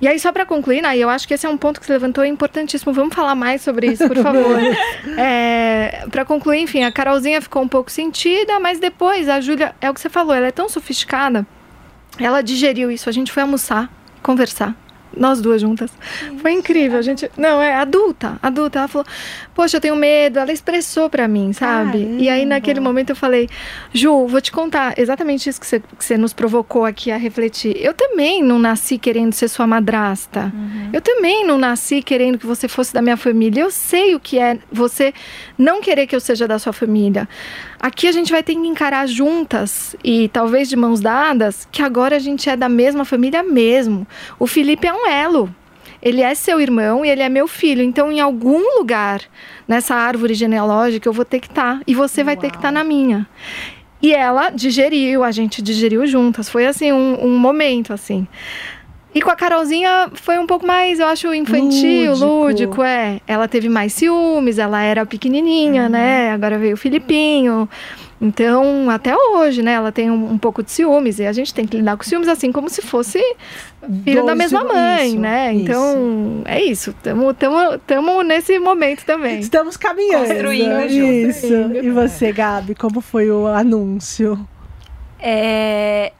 E aí, só para concluir, né, eu acho que esse é um ponto que você levantou importantíssimo. Vamos falar mais sobre isso, por favor. é, para concluir, enfim, a Carolzinha ficou um pouco sentida, mas depois a Júlia, é o que você falou, ela é tão sofisticada. Ela digeriu isso. A gente foi almoçar, conversar. Nós duas juntas. Foi incrível. A gente. Não, é adulta. Adulta. Ela falou: Poxa, eu tenho medo. Ela expressou pra mim, sabe? E aí, Caramba. naquele momento, eu falei: Ju, vou te contar exatamente isso que você, que você nos provocou aqui a refletir. Eu também não nasci querendo ser sua madrasta. Eu também não nasci querendo que você fosse da minha família. Eu sei o que é você não querer que eu seja da sua família. Aqui a gente vai ter que encarar juntas e talvez de mãos dadas que agora a gente é da mesma família mesmo. O Felipe é um elo. Ele é seu irmão e ele é meu filho. Então, em algum lugar nessa árvore genealógica, eu vou ter que estar. e você vai ter que estar na minha. E ela digeriu, a gente digeriu juntas. Foi assim, um, um momento, assim. E com a Carolzinha foi um pouco mais, eu acho, infantil, Lúdico. lúdico, é. Ela teve mais ciúmes, ela era pequenininha, né? Agora veio o Filipinho. Então, até hoje, né, ela tem um, um pouco de ciúmes e a gente tem que lidar com ciúmes assim como se fosse filho da mesma mãe, isso, né? isso. Então, é isso. Estamos nesse momento também. Estamos caminhando. Construindo Isso. juntos. E você, Gabi, como foi o anúncio? É,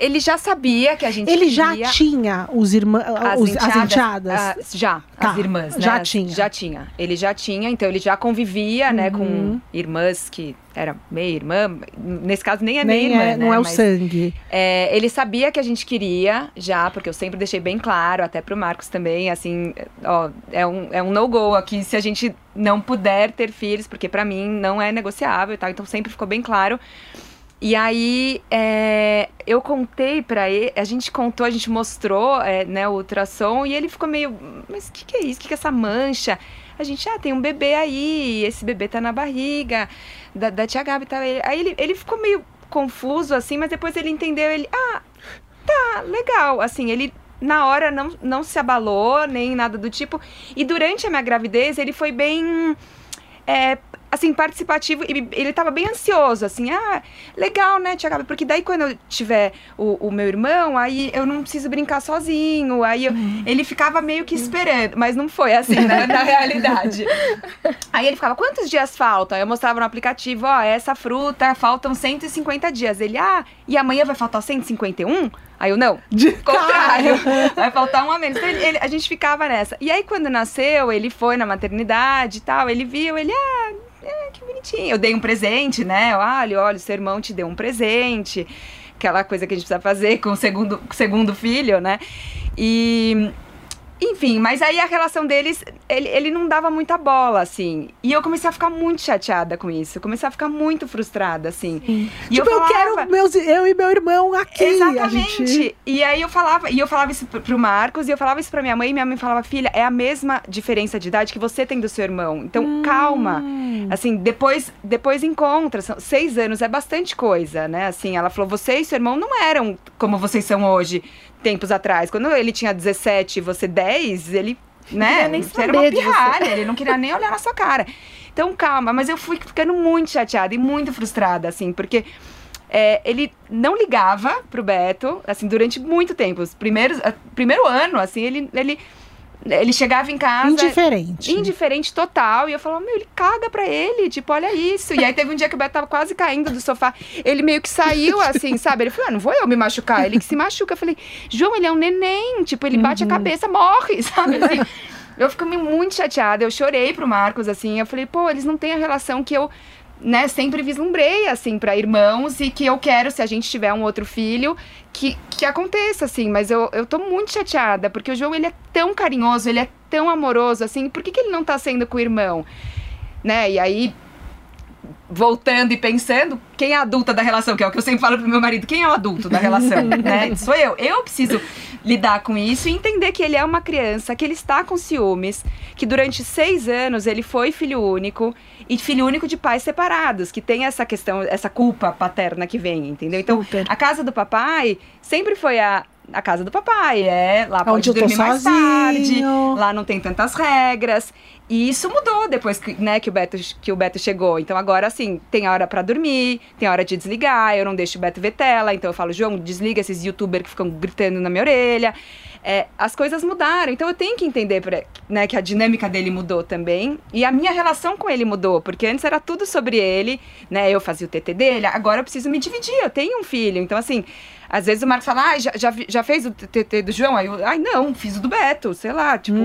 ele já sabia que a gente Ele já tinha os irmãos, As as enteadas? ah, já, Tá, as irmãs, né? já tinha. Já tinha. Ele já tinha, então ele já convivia, né, Uhum. com irmãs que era meia irmã. Nesse caso, nem é Nem meia irmã, é, né? não é o Mas, sangue. é, ele sabia que a gente queria já, porque eu sempre deixei bem claro, até pro Marcos também, assim, ó, é um, é um no-go aqui se a gente não puder ter filhos, porque pra mim não é negociável e tal, então sempre ficou bem claro. E aí, é, eu contei pra ele, a gente contou, a gente mostrou é, né, o ultrassom e ele ficou meio, mas o que, que é isso? O que, que é essa mancha? A gente, ah, tem um bebê aí, esse bebê tá na barriga da, da tia Gabi. Tá? Aí ele, ele ficou meio confuso, assim, mas depois ele entendeu, ele, ah, tá, legal. Assim, ele na hora não, não se abalou, nem nada do tipo. E durante a minha gravidez, ele foi bem. é, assim, participativo, e ele tava bem ansioso, assim, ah, legal, né, Tia Gabi, porque daí quando eu tiver o, o meu irmão, aí eu não preciso brincar sozinho, aí eu- ele ficava meio que esperando, mas não foi assim, né, na realidade. Aí ele ficava, quantos dias faltam? Aí eu mostrava no aplicativo, ó, essa fruta, faltam 150 dias. Ele, ah, e amanhã vai faltar 151? Aí eu, não, De contrário, vai faltar um a menos. Então, ele- ele- a gente ficava nessa. E aí, quando nasceu, ele foi na maternidade e tal, ele viu, ele, ah, é, que bonitinho. Eu dei um presente, né? Eu, olha, olha, o seu irmão te deu um presente. Aquela coisa que a gente precisa fazer com o segundo, com o segundo filho, né? E... Enfim, mas aí a relação deles, ele, ele não dava muita bola, assim. E eu comecei a ficar muito chateada com isso. Eu comecei a ficar muito frustrada, assim. E tipo, eu, falava- quero meus, eu e meu irmão aqui. Exatamente. A gente... E aí eu falava, e eu falava isso pro pro Marcos, e eu falava isso pra minha mãe, e minha mãe falava, filha, é a mesma diferença de idade que você tem do seu irmão. Então, Hum. calma. Assim, depois, depois encontra. São seis anos é bastante coisa, né? Assim, ela falou, você e seu irmão não eram como vocês são hoje, tempos atrás. Quando ele tinha 17 e você 10, ele, né? queria nem você era uma pirralha, ele não queria nem olhar na sua cara. Então, calma, mas eu fui ficando muito chateada e muito frustrada, assim, porque é, ele não ligava pro Beto, assim, durante muito tempo. Os primeiros, a- primeiro ano, assim, ele, ele, ele chegava em casa... Indiferente. Indiferente total. E eu falava, meu, ele caga pra ele. Tipo, olha isso. E aí teve um dia que o Beto tava quase caindo do sofá. Ele meio que saiu, assim, sabe? Ele falou, ah, não vou eu me machucar. Ele que se machuca. Eu falei, João, ele é um neném. Tipo, ele bate a cabeça, morre, sabe? Assim, eu fico muito chateada. Eu chorei pro Marcos, assim. Eu falei, pô, eles não têm a relação que eu né, sempre vislumbrei, assim, para irmãos e que eu quero, se a gente tiver um outro filho, que, que aconteça, assim. Mas eu, eu tô muito chateada, porque o João, ele é tão carinhoso, ele é tão amoroso, assim, por que, que ele não tá sendo com o irmão? Né, e aí, voltando e pensando, quem é adulta da relação, que é o que eu sempre falo pro meu marido, quem é o adulto da relação, né? Sou eu. Eu preciso lidar com isso e entender que ele é uma criança, que ele está com ciúmes, que durante seis anos ele foi filho único e filho único de pais separados, que tem essa questão, essa culpa paterna que vem, entendeu? Então, Super. a casa do papai sempre foi a a casa do papai, é, lá pode Onde dormir mais tarde, lá não tem tantas regras. E isso mudou depois que, né, que, o Beto, que o Beto chegou. Então agora, assim, tem hora pra dormir, tem hora de desligar, eu não deixo o Beto ver tela. Então eu falo, João, desliga esses youtubers que ficam gritando na minha orelha. É, as coisas mudaram, então eu tenho que entender pra- né, que a dinâmica dele mudou também. E a minha relação com ele mudou, porque antes era tudo sobre ele, né? Eu fazia o TT dele, agora eu preciso me dividir, eu tenho um filho. Então, assim, às vezes o Marcos fala, ah, já, já, já fez o TT do João? Aí eu, ai, não, fiz o do Beto, sei lá, tipo,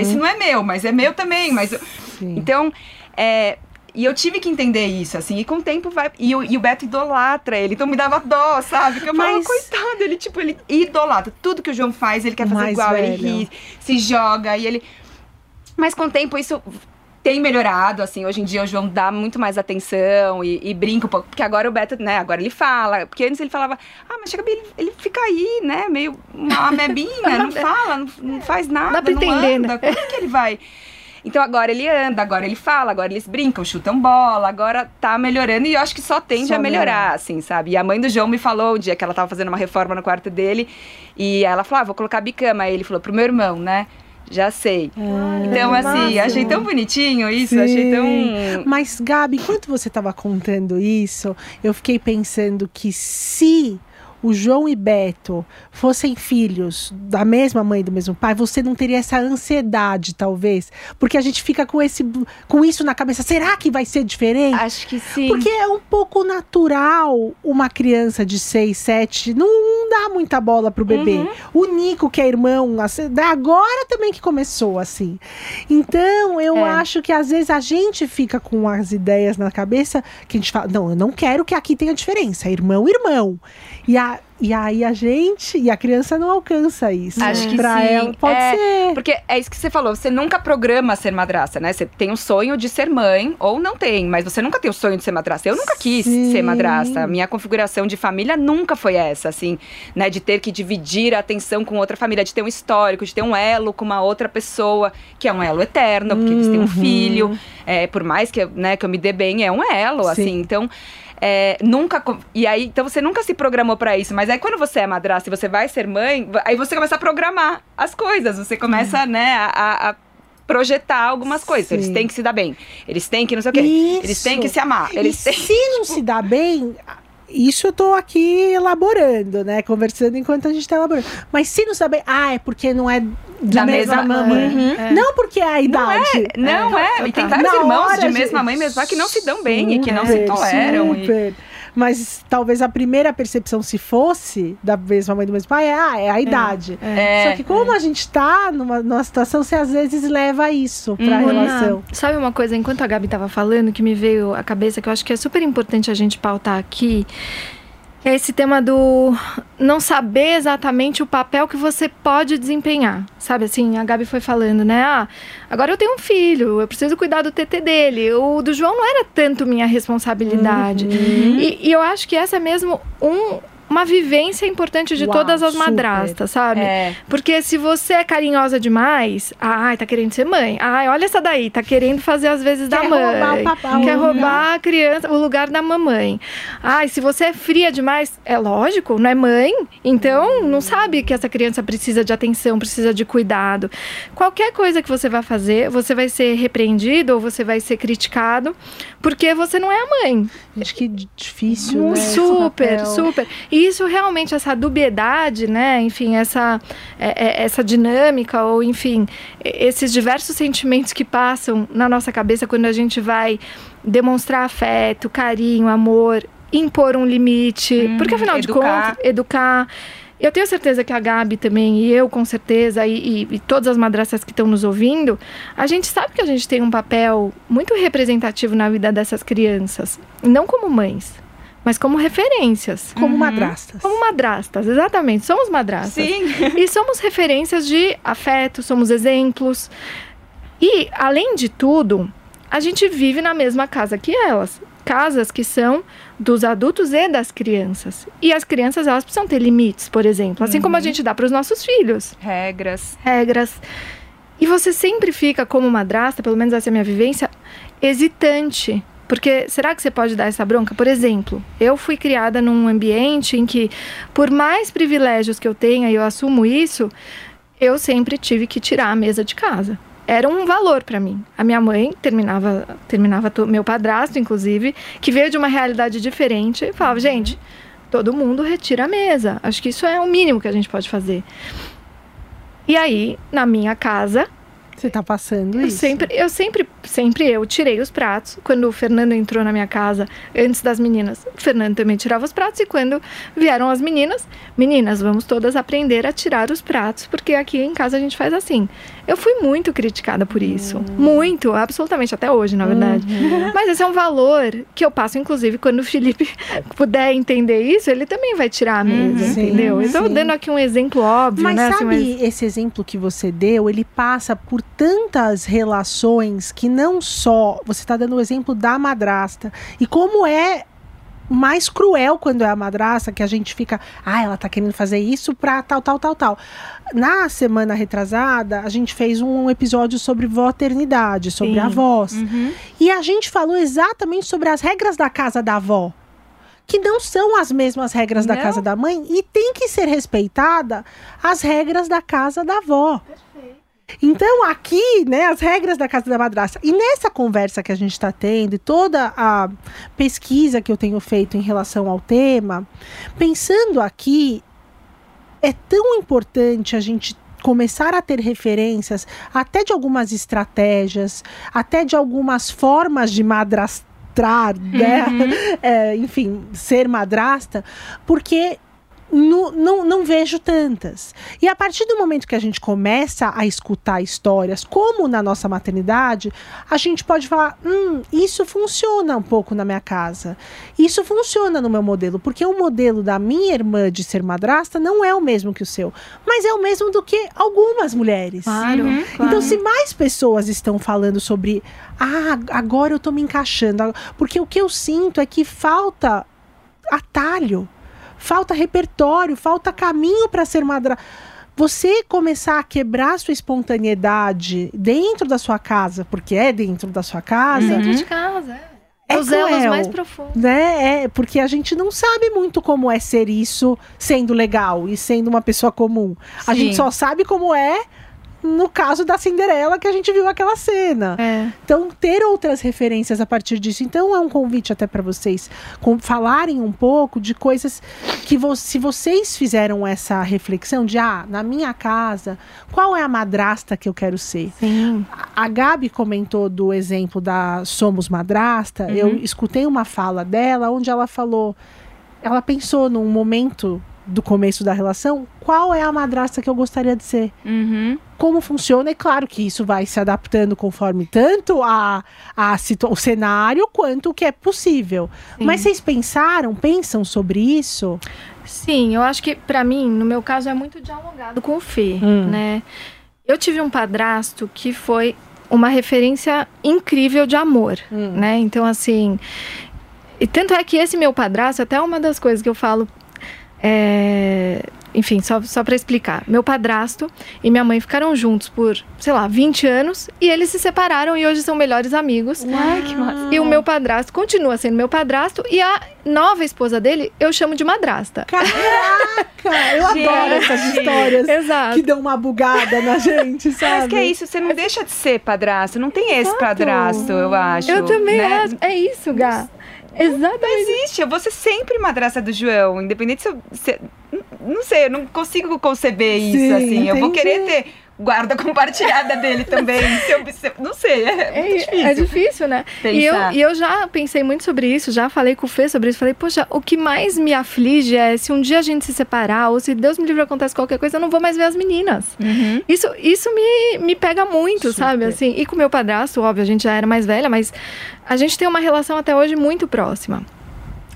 esse não é meu, mas é meu também. Mas eu-. Então, é, e eu tive que entender isso, assim, e com o tempo vai. E, o- e o Beto idolatra ele, então me dava dó, sabe? Que eu falava, Mas- coitado, ele, tipo, ele idolatra. Tudo que o João faz, ele quer fazer Mais igual, ele velho. ri, se joga, e ele. Mas com o tempo isso tem melhorado, assim, hoje em dia o João dá muito mais atenção e, e brinca um pouco, porque agora o Beto, né, agora ele fala, porque antes ele falava, ah, mas chega ele, ele fica aí, né, meio uma amebinha, não fala, não, não faz nada, Dá pra não entender, anda, né? como é que ele vai? Então agora ele anda, agora ele fala, agora eles brincam, chutam bola, agora tá melhorando e eu acho que só tende Só a melhorar, melhorar. assim, sabe? E a mãe do João me falou um dia que ela tava fazendo uma reforma no quarto dele e ela falou, ah, vou colocar bicama. Aí ele falou pro meu irmão, né? Já sei. Ah, então, assim, máximo. achei tão bonitinho isso, achei tão. Mas, Gabi, enquanto você estava contando isso, eu fiquei pensando que se o João e Beto fossem filhos da mesma mãe e do mesmo pai, você não teria essa ansiedade, talvez. Porque a gente fica com, esse, com isso na cabeça. Será que vai ser diferente? Acho que sim. Porque é um pouco natural uma criança de 6, 7 não, não dá muita bola pro bebê. Uhum. O Nico, que é irmão, assim, agora também que começou assim. Então, eu É. acho que às vezes a gente fica com as ideias na cabeça que a gente fala, não, eu não quero que aqui tenha diferença, irmão, irmão. E, a, e aí a gente, e a criança não alcança isso. Acho que pra sim. ela, pode É, ser. Porque é isso que você falou, você nunca programa ser madrasta, né? Você tem o sonho de ser mãe, ou não tem, mas você nunca tem o sonho de ser madrasta. Eu nunca quis Sim. ser madrasta. Minha configuração de família nunca foi essa, assim, né? De ter que dividir a atenção com outra família, de ter um histórico, de ter um elo com uma outra pessoa, que é um elo eterno, porque eles têm um Uhum. filho. É, por mais que, eu, né, que eu me dê bem, é um elo, Sim. assim. Então. É, nunca. E aí, então você nunca se programou pra isso. Mas aí quando você é madrasta e você vai ser mãe, aí você começa a programar as coisas. Você começa, né, a, a- projetar algumas coisas. Eles Sim. têm que se dar bem. Eles têm que não sei o quê. Isso. Eles têm que se amar. Eles e têm. se não se dá bem, isso eu tô aqui elaborando, né? Conversando enquanto a gente tá elaborando. Mas se não bem, ah, é porque não é da, Da mesma, mesma- mamãe. Uhum. É. Não porque é a idade. Não é. E tem vários irmãos de mesma mãe, mesmo que não se dão bem e que não se Super, toleram. e- super. Mas talvez a primeira percepção, se fosse da mesma mãe e do mesmo pai, é, ah, é a idade. É. Só que como a gente tá numa, numa situação, você às vezes leva isso pra Uhum. relação. Ana, sabe uma coisa, enquanto a Gabi tava falando, que me veio à cabeça, que eu acho que é super importante a gente pautar aqui, é esse tema do não saber exatamente o papel que você pode desempenhar. Sabe assim, a Gabi foi falando, né? Ah, agora eu tenho um filho, eu preciso cuidar do TT dele. O do João não era tanto minha responsabilidade. E, e eu acho que essa é mesmo um- uma vivência importante de Uau, todas as super. madrastas, sabe? É. Porque se você é carinhosa demais, ai, tá querendo ser mãe. Ai, olha essa daí, tá querendo fazer as vezes da Quer mãe. roubar o papel, Quer lugar. roubar a criança, o lugar da mamãe. Ai, se você é fria demais, é lógico, não é mãe, então não sabe que essa criança precisa de atenção, precisa de cuidado. Qualquer coisa que você vai fazer, você vai ser repreendido ou você vai ser criticado, porque você não é a mãe. Gente, que difícil, né? esse Super, super. E isso realmente, essa dubiedade, né? Enfim, essa, é- é- essa dinâmica, ou enfim, esses diversos sentimentos que passam na nossa cabeça quando a gente vai demonstrar afeto, carinho, amor, impor um limite. Hum, porque afinal de educar. contas, educar. Eu tenho certeza que a Gabi também, e eu com certeza, e, e- e todas as madraças que estão nos ouvindo, a gente sabe que a gente tem um papel muito representativo na vida dessas crianças. Não como mães, mas como referências. Como madrastas. Como madrastas, exatamente. Somos madrastas. Sim. E somos referências de afeto, somos exemplos. E, além de tudo, a gente vive na mesma casa que elas. Casas que são dos adultos e das crianças. E as crianças, elas precisam ter limites, por exemplo. Assim como a gente dá para os nossos filhos. Regras. Regras. E você sempre fica, como madrasta, pelo menos essa é a minha vivência, hesitante. Porque será que você pode dar essa bronca? Por exemplo, eu fui criada num ambiente em que, por mais privilégios que eu tenha, e eu assumo isso, eu sempre tive que tirar a mesa de casa. Era um valor para mim. A minha mãe terminava, terminava meu padrasto, inclusive, que veio de uma realidade diferente, falava: gente, todo mundo retira a mesa. Acho que isso é o mínimo que a gente pode fazer. E aí, na minha casa, Você tá passando eu isso? sempre, eu sempre, sempre eu tirei os pratos. Quando o Fernando entrou na minha casa, antes das meninas, o Fernando também tirava os pratos. E quando vieram as meninas, meninas, vamos todas aprender a tirar os pratos, porque aqui em casa a gente faz assim. Eu fui muito criticada por isso. Hum. Muito, absolutamente, até hoje, na verdade. Uhum. Mas esse é um valor que eu passo, inclusive, quando o Felipe puder entender isso, ele também vai tirar a mesa, Sim, entendeu? Sim. dando aqui um exemplo óbvio, Mas né? sabe assim, mas- esse exemplo que você deu, ele passa por tantas relações que não só você está dando o exemplo da madrasta e como é mais cruel quando é a madrasta que a gente fica, ah, ela tá querendo fazer isso pra tal, tal, tal, tal. Na semana retrasada, a gente fez um episódio sobre voternidade, sobre Sim. avós. Uhum. E a gente falou exatamente sobre as regras da casa da avó. Que não são as mesmas regras da Não. casa da mãe e tem que ser respeitada as regras da casa da avó. Então, aqui, né, as regras da casa da madrasta. E nessa conversa que a gente está tendo, e toda a pesquisa que eu tenho feito em relação ao tema, pensando aqui, é tão importante a gente começar a ter referências até de algumas estratégias, até de algumas formas de madrastrar, né? É, enfim, ser madrasta, porque no, não, não vejo tantas. E a partir do momento que a gente começa a escutar histórias, como na nossa maternidade, a gente pode falar: hum, isso funciona um pouco na minha casa. Isso funciona no meu modelo, porque o modelo da minha irmã de ser madrasta não é o mesmo que o seu, mas é o mesmo do que algumas mulheres. Claro, Uhum. claro. Então, se mais pessoas estão falando sobre, ah, agora eu tô me encaixando, porque o que eu sinto é que falta atalho, falta repertório, falta caminho para ser madra. Você começar a quebrar sua espontaneidade dentro da sua casa, porque é dentro da sua casa, Dentro de casa, é. É Os elos mais profundos. né? É, porque a gente não sabe muito como é ser isso sendo legal e sendo uma pessoa comum. A Sim. gente só sabe como é no caso da Cinderela que a gente viu aquela cena. É. Então, ter outras referências a partir disso. Então, é um convite até para vocês com, falarem um pouco de coisas que, vo se vocês fizeram essa reflexão de, ah, na minha casa, qual é a madrasta que eu quero ser? Sim. A Gabi comentou do exemplo da Somos Madrasta. Uhum. Eu escutei uma fala dela onde ela falou. Ela pensou num momento do começo da relação, qual é a madrasta que eu gostaria de ser? Uhum. Como funciona? E claro que isso vai se adaptando conforme tanto a, a o cenário quanto o que é possível. Mas vocês pensaram, pensam sobre isso? Sim, eu acho que pra mim, no meu caso, é muito dialogado com o Fê, Hum. né? Eu tive um padrasto que foi uma referência incrível de amor, Hum. né? Então, assim. E tanto é que esse meu padrasto, até uma das coisas que eu falo. É, Enfim, só, só para explicar. Meu padrasto e minha mãe ficaram juntos por, sei lá, 20 anos e eles se separaram e hoje são melhores amigos. Ai, que massa. E o meu padrasto continua sendo meu padrasto e a nova esposa dele eu chamo de madrasta. Caraca! Eu adoro Gente. essas histórias Exato. que dão uma bugada na gente, sabe? Mas que é isso, você não deixa de ser padrasto. Não tem esse Exato. padrasto, eu acho. Eu também né? acho. É isso, Gá. Não Exatamente. existe. Eu vou ser sempre madrasta do João, independente se eu. se- não sei, eu não consigo conceber isso, Sim, assim. Eu vou entendi. querer ter guarda compartilhada dele também. se não sei, é, É, muito difícil. é difícil, né? E eu, e eu já pensei muito sobre isso, já falei com o Fê sobre isso. Falei, poxa, o que mais me aflige é se um dia a gente se separar, ou se Deus me livre acontece qualquer coisa, eu não vou mais ver as meninas. Uhum. Isso, isso me, me pega muito, Super. sabe? Assim, e com o meu padrasto, óbvio, a gente já era mais velha, mas a gente tem uma relação até hoje muito próxima.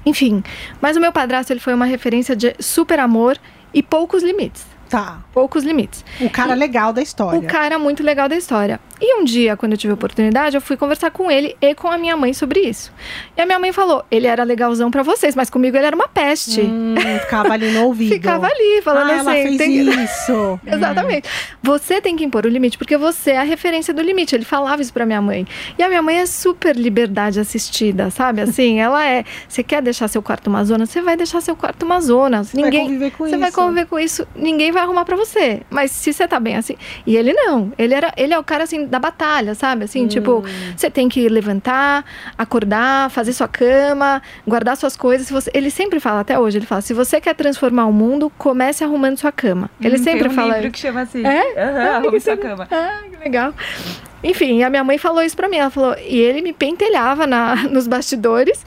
Enfim, mas o meu padrasto ele foi uma referência de super amor e poucos limites. Tá. Poucos limites. O cara legal da história. O cara muito legal da história. E um dia, quando eu tive a oportunidade, eu fui conversar com ele e com a minha mãe sobre isso. E a minha mãe falou: ele era legalzão pra vocês, mas comigo ele era uma peste. Hum, ficava ali no ouvido. Ficava ali, falando ah, assim. ela fez tem isso. Exatamente. Você tem que impor o limite, porque você é a referência do limite. Ele falava isso pra minha mãe. E a minha mãe é super liberdade assistida, sabe? Assim, ela é. Você quer deixar seu quarto uma zona? Você vai deixar seu quarto uma zona. vai Ninguém. conviver com você isso. vai conviver com isso. Ninguém vai arrumar pra você. Mas se você tá bem assim. E ele não. Ele era. Ele é o cara assim da batalha, sabe? Assim, tipo, Hum. você tem que levantar, acordar, fazer sua cama, guardar suas coisas. Você, ele sempre fala, até hoje, ele fala: se você quer transformar o mundo, comece arrumando sua cama. Ele Hum, sempre tem um fala. livro que chama assim. É? Ah, arrume sua cama. Ah, que legal. Enfim, a minha mãe falou isso pra mim. Ela falou, e ele me pentelhava na, nos bastidores.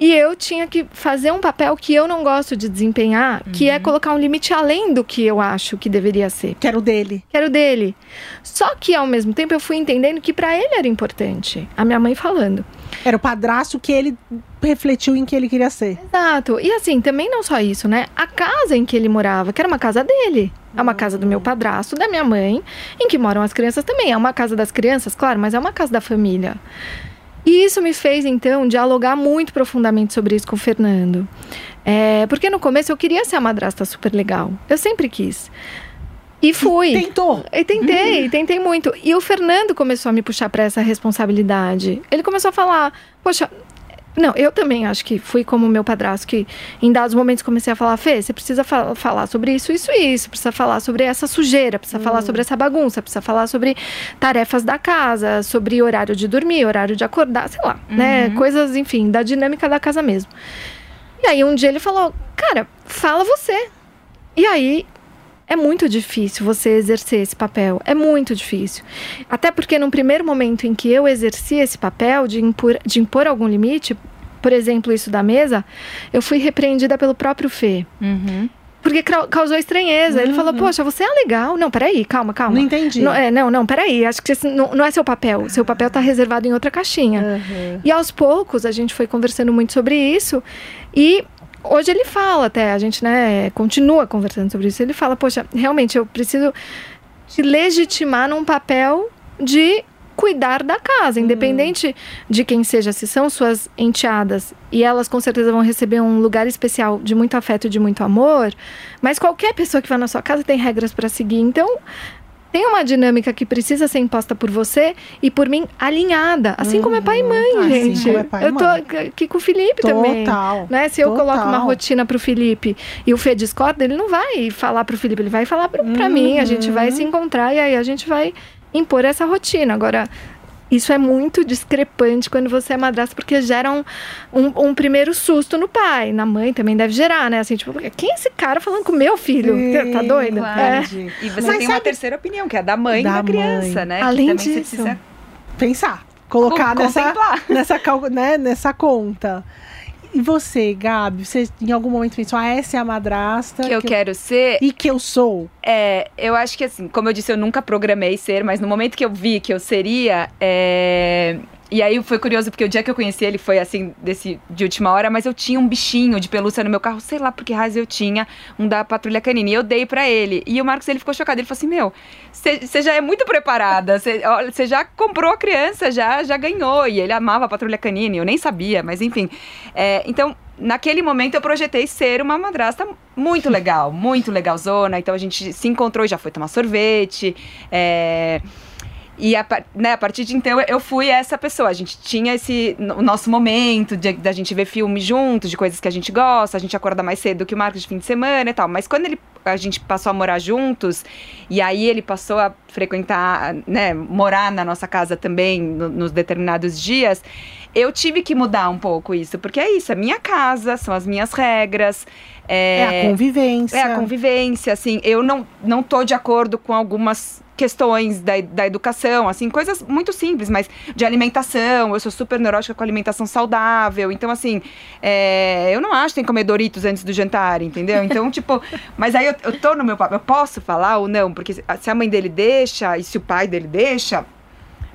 E eu tinha que fazer um papel que eu não gosto de desempenhar, que Uhum. é colocar um limite além do que eu acho que deveria ser. Quero dele. Que era o dele. Só que ao mesmo tempo eu fui entendendo que pra ele era importante. A minha mãe falando. Era o padrasto que ele refletiu em que ele queria ser. Exato. E assim, também não só isso, né? A casa em que ele morava, que era uma casa dele. É uma casa do meu padrasto, da minha mãe, em que moram as crianças também. É uma casa das crianças, claro, mas é uma casa da família. E isso me fez, então, dialogar muito profundamente sobre isso com o Fernando. É, porque no começo eu queria ser a madrasta super legal. Eu sempre quis. E fui. Tentou. E tentei, tentei muito. E o Fernando começou a me puxar para essa responsabilidade. Ele começou a falar: Poxa, Não, eu também acho que fui como meu padrasto, que em dados momentos comecei a falar, Fê, você precisa fa falar sobre isso, isso e isso, precisa falar sobre essa sujeira, precisa falar sobre essa bagunça, precisa falar sobre tarefas da casa, sobre horário de dormir, horário de acordar, sei lá, né? Coisas, enfim, da dinâmica da casa mesmo. E aí um dia ele falou, cara, fala você. E aí é muito difícil você exercer esse papel. É muito difícil. Até porque, num primeiro momento em que eu exerci esse papel de impor, de impor algum limite, por exemplo, isso da mesa, eu fui repreendida pelo próprio Fê. Porque crau- causou estranheza. Ele falou, poxa, você é legal. Não, peraí, calma, calma. Não entendi. Não, é, não, não, peraí. Acho que esse não, não é seu papel. Seu papel tá reservado em outra caixinha. Uhum. E aos poucos, a gente foi conversando muito sobre isso. E hoje ele fala até, a gente, né, continua conversando sobre isso. Ele fala, poxa, realmente eu preciso te legitimar num papel de cuidar da casa, independente de quem seja, se são suas enteadas, e elas com certeza vão receber um lugar especial de muito afeto e de muito amor, mas qualquer pessoa que vai na sua casa tem regras para seguir. Então, tem uma dinâmica que precisa ser imposta por você e por mim alinhada, assim como é pai e mãe, Assim gente. como é pai e eu tô aqui com o Felipe também. Total. Né? Se eu coloco uma Total. rotina pro Felipe e o Fê discorda, ele não vai falar pro Felipe, ele vai falar pra, pra mim. A gente Uhum. vai se encontrar e aí a gente vai impor essa rotina. Agora, isso é muito discrepante quando você é madrasta, porque gera um, um, um primeiro susto no pai. Na mãe também deve gerar, né? Assim, tipo, quem é esse cara falando com o meu filho? Tá doida? Claro. É. E você Mas tem uma sabe- terceira opinião, que é a da mãe Da da, criança, mãe. né? Além disso. você precisa Pensar. Colocar nessa, contemplar. nessa, né, nessa conta. E você, Gabi, você em algum momento pensou, ah, essa é a madrasta que eu quero ser. e que eu sou? É, eu acho que assim, como eu disse, eu nunca programei ser, mas no momento que eu vi que eu seria, é, E aí foi curioso, porque o dia que eu conheci ele foi assim, desse, de última hora, mas eu tinha um bichinho de pelúcia no meu carro, sei lá por que raiz eu tinha, um da patrulha canina. E eu dei pra ele. E o Marcos ele ficou chocado. Ele falou assim: Meu, você já é muito preparada, você já comprou a criança, já, já ganhou. E ele amava a patrulha canina, eu nem sabia, mas enfim. É, então, naquele momento eu projetei ser uma madrasta muito legal, muito legalzona. Então a gente se encontrou e já foi tomar sorvete. É, e a, né, a partir de então eu fui essa pessoa. A gente tinha esse o nosso momento da gente ver filme juntos, de coisas que a gente gosta, a gente acorda mais cedo que o Marcos de fim de semana e tal. Mas quando ele, a gente passou a morar juntos, e aí ele passou a frequentar, né, morar na nossa casa também no- nos determinados dias, eu tive que mudar um pouco isso, porque é isso, é minha casa, são as minhas regras. É, a convivência. É a convivência, assim, eu não, não tô de acordo com algumas questões da, da educação, assim, coisas muito simples, mas de alimentação, eu sou super neurótica com alimentação saudável, então, assim, é, eu não acho que tem que comer Doritos antes do jantar, entendeu? Então, tipo, mas aí eu, eu tô no meu papel, eu posso falar ou não? Porque se a mãe dele deixa e se o pai dele deixa,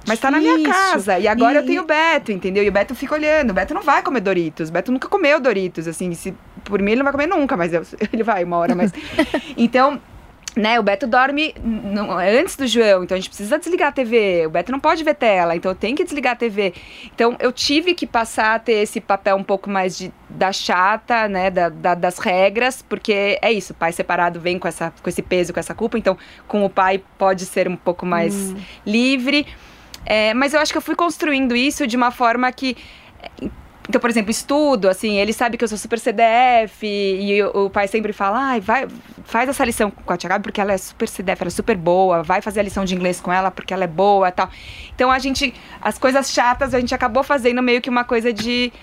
mas tá na minha Difícil. casa. E agora E- eu tenho o Beto, entendeu? E o Beto fica olhando. O Beto não vai comer Doritos. O Beto nunca comeu Doritos. Assim, se, por mim ele não vai comer nunca, mas eu- ele vai uma hora. Mas. então. Né, o Beto dorme antes do João, então a gente precisa desligar a TV. O Beto não pode ver tela, então eu tenho que desligar a TV. Então eu tive que passar a ter esse papel um pouco mais de, da chata, né, da, da- das regras, porque é isso, o pai separado vem com, essa, com esse peso, com essa culpa, então com o pai pode ser um pouco mais livre. É, mas eu acho que eu fui construindo isso de uma forma que. Então, por exemplo, estudo, assim, ele sabe que eu sou super CDF e o, o pai sempre fala, ai, vai, faz essa lição com a Tia Gabi porque ela é super CDF, ela é super boa, vai fazer a lição de inglês com ela porque ela é boa e tal. Então a gente, as coisas chatas a gente acabou fazendo meio que uma coisa de,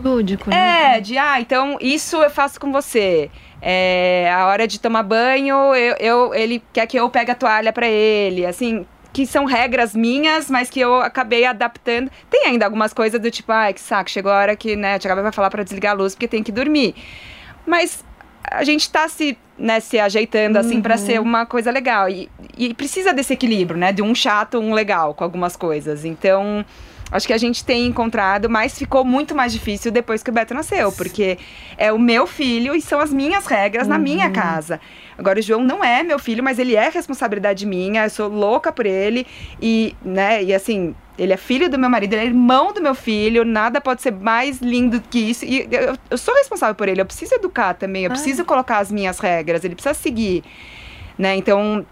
Lúdico, né? é, de, ah, então isso eu faço com você. É, a hora de tomar banho, eu, eu- ele quer que eu pegue a toalha pra ele, assim, que são regras minhas, mas que eu acabei adaptando. Tem ainda algumas coisas do tipo, ai, que saco, chegou a hora que, né, a tia Gabi vai falar pra desligar a luz porque tem que dormir. Mas a gente tá se, né, se ajeitando, assim, pra ser uma coisa legal. E, e precisa desse equilíbrio, né, de um chato, um legal com algumas coisas. Então... Acho que a gente tem encontrado, mas ficou muito mais difícil depois que o Beto nasceu, porque é o meu filho e são as minhas regras na minha casa. Agora o João não é meu filho, mas ele é responsabilidade minha, eu sou louca por ele e, né, e assim, ele é filho do meu marido, ele é irmão do meu filho, nada pode ser mais lindo que isso. E eu, eu sou responsável por ele, eu preciso educar também, eu preciso colocar as minhas regras, ele precisa seguir, né? Então,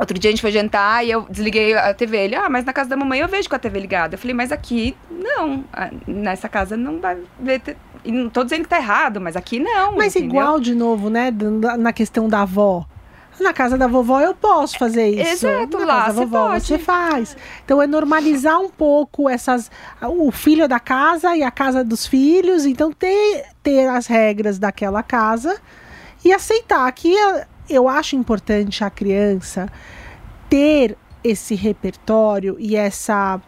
Outro dia a gente foi jantar e eu desliguei a TV. Ele, ah, mas na casa da mamãe eu vejo com a TV ligada. Eu falei, mas aqui não. Ah, Nessa casa não vai ver. e Não tô dizendo que tá errado, mas aqui não. Mas entendeu? igual de novo, né? Na questão da avó. Na casa da vovó eu posso fazer isso. Exato, Na lá casa da você vovó pode. você faz. Então é normalizar um pouco essas o filho da casa e a casa dos filhos, então ter ter as regras daquela casa e aceitar que eu acho importante a criança ter esse repertório e essa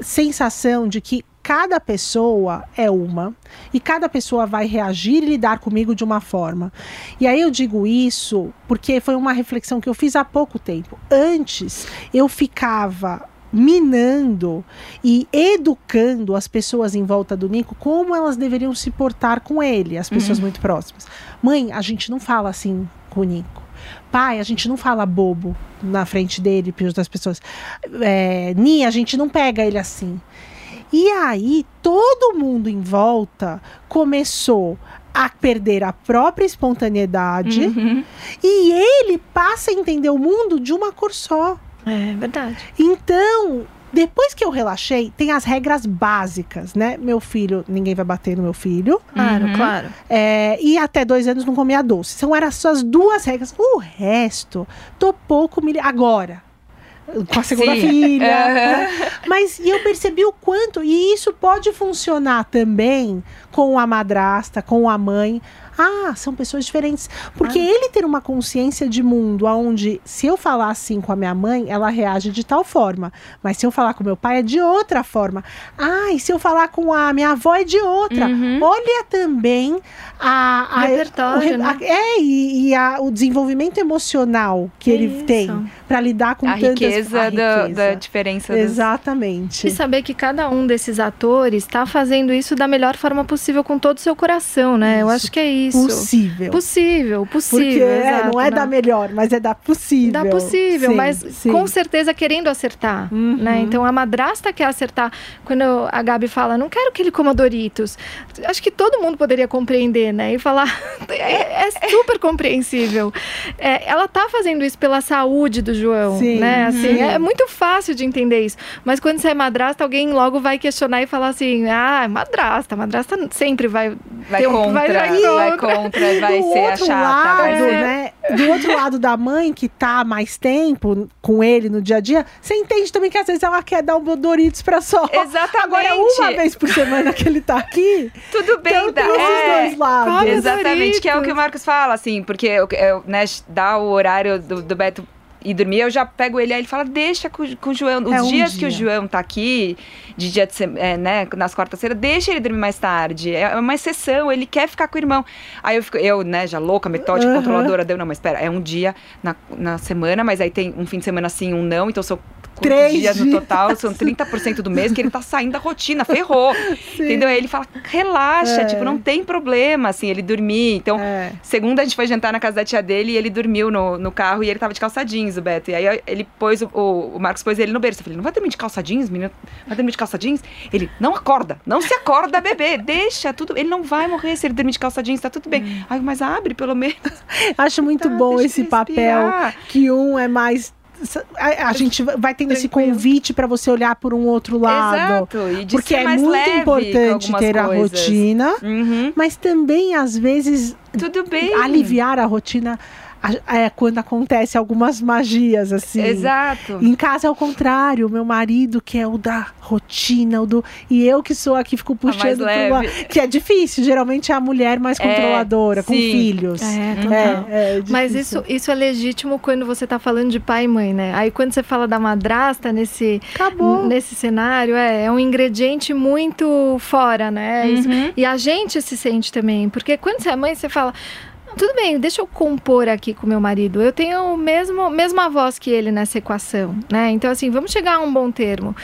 sensação de que cada pessoa é uma e cada pessoa vai reagir e lidar comigo de uma forma. E aí eu digo isso porque foi uma reflexão que eu fiz há pouco tempo. Antes eu ficava minando e educando as pessoas em volta do Nico como elas deveriam se portar com ele, as pessoas muito próximas. Mãe, a gente não fala assim com o Nico. Pai, a gente não fala bobo na frente dele para outras pessoas. É, Ni, a gente não pega ele assim. E aí, todo mundo em volta começou a perder a própria espontaneidade Uhum. e ele passa a entender o mundo de uma cor só. É verdade. Então, depois que eu relaxei, tem as regras básicas, né? Meu filho, ninguém vai bater no meu filho. Claro, Uhum. claro. É, e até dois anos não comia doce. São eram só as duas regras. O resto, tô pouco me. Agora. Com a segunda Sim. filha. Né? Mas e eu percebi o quanto. E isso pode funcionar também com a madrasta, com a mãe. Ah, são pessoas diferentes. Porque ele ter uma consciência de mundo onde, se eu falar assim com a minha mãe, ela reage de tal forma. Mas se eu falar com meu pai, é de outra forma. Ah, e se eu falar com a minha avó, é de outra. Uhum. Olha também a, a- Repertório, o re- né? a- é, e, e a- o desenvolvimento emocional que ele Isso. tem para lidar com A tantas riqueza, a da- riqueza. da diferença dos- Exatamente. E saber que cada um desses atores está fazendo isso da melhor forma possível com todo o seu coração, né? Eu Isso. acho que é isso. Possível. Possível, possível. Porque é, exato, não é da melhor, mas é da possível. Dá possível, Sim, mas sim. com certeza querendo acertar, Uhum. né? Então a madrasta quer acertar. Quando a Gabi fala, não quero que ele coma Doritos, acho que todo mundo poderia compreender, né? E falar, é, é super compreensível. É, ela tá fazendo isso pela saúde do João, Sim. né? Assim, Uhum. é muito fácil de entender isso. Mas quando você é madrasta, alguém logo vai questionar e falar assim, ah, é madrasta, madrasta sempre vai Vai ter um- contra, vai- vai, vai contra, vai do ser a outro chata. lado, ser- né? Do outro lado da mãe que tá mais tempo com ele no dia a dia, você entende também que às vezes ela quer dar um Doritos pra só. Exatamente. Agora, uma vez por semana que ele tá aqui, Tudo bem, então dá. é. dois lados. Exatamente, que é o que Doritos. o Marcos fala, assim, porque né, dá o horário do, do Beto ir dormir, eu já pego ele, aí ele fala, deixa com, com o João. Os É um dias que o dia. João tá aqui, de dia de é, né, nas quartas-feiras, deixa ele dormir mais tarde. É uma exceção, ele quer ficar com o irmão. Aí eu fico, eu, né, já louca, metódica, Aham. controladora, deu, não, mas espera, é um dia na, na semana, mas aí tem um fim de semana sim, um não, então são quantos Três dias no dias. total, são 30% do mês que ele tá saindo da rotina, ferrou. Entendeu? Aí ele fala, relaxa, É. tipo, não tem problema, assim, ele dormir. Então, É. segunda a gente foi jantar na casa da tia dele e ele dormiu no, no carro e ele tava de calça jeans, o Beto. E aí ele pôs, o, o, o Marcos pôs ele no berço. Eu falei, não vai dormir de calça jeans, menino? Vai dormir de calça jeans? Ele, não acorda, não se acorda, bebê, deixa, tudo. Ele não vai morrer se ele dormir de calça jeans, tá tudo bem. Ai, mas abre, pelo menos. Acho muito Tá, bom esse papel que um é mais. A, a gente vai tendo esse Tranquilo. convite para você olhar por um outro lado. Exato, e de Porque é muito importante ter a coisas. rotina, Uhum, mas também, às vezes, tudo bem. aliviar a rotina a- é quando acontece algumas magias, assim. Exato. Em casa é o contrário, meu marido que é o da rotina, o do e eu que sou aqui fico puxando pro leve. lado, que é difícil, geralmente é a mulher mais É, controladora, com sim. filhos. É, total. É, é Mas isso, isso é legítimo quando você tá falando de pai e mãe, né? Aí quando você fala da madrasta nesse, acabou. nesse cenário, é, é um ingrediente muito fora, né? Isso- Uhum. E a gente se sente também. Porque quando você é mãe, você fala. Tudo bem, deixa eu compor aqui com meu marido. Eu tenho o mesmo mesma voz que ele nessa equação, né? Então assim, vamos chegar a um bom termo.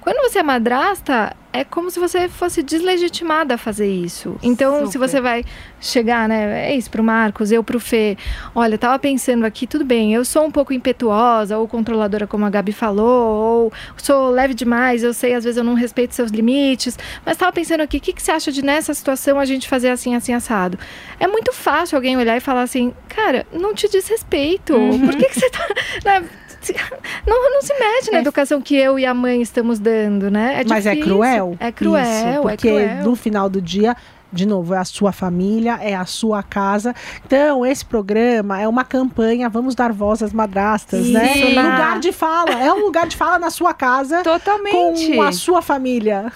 Quando você é madrasta, é como se você fosse deslegitimada a fazer isso. Então, se Super. você vai chegar, né? É isso pro Marcos, eu pro Fê. Olha, tava pensando aqui, tudo bem, eu sou um pouco impetuosa ou controladora, como a Gabi falou, ou sou leve demais, eu sei, às vezes eu não respeito seus limites, mas tava pensando aqui, o que, que você acha de nessa situação a gente fazer assim, assim, assado? É muito fácil alguém olhar e falar assim, cara, não te diz respeito. Por que, que você tá. né, não, não se mete na É. educação que eu e a mãe estamos dando, né? É Mas é cruel. É cruel, isso, é porque cruel. no final do dia. De novo, é a sua família, é a sua casa. Então, esse programa é uma campanha, vamos dar voz às madrastas, né? Isso, Um na- lugar de fala. É um lugar de fala na sua casa Totalmente. com a sua família.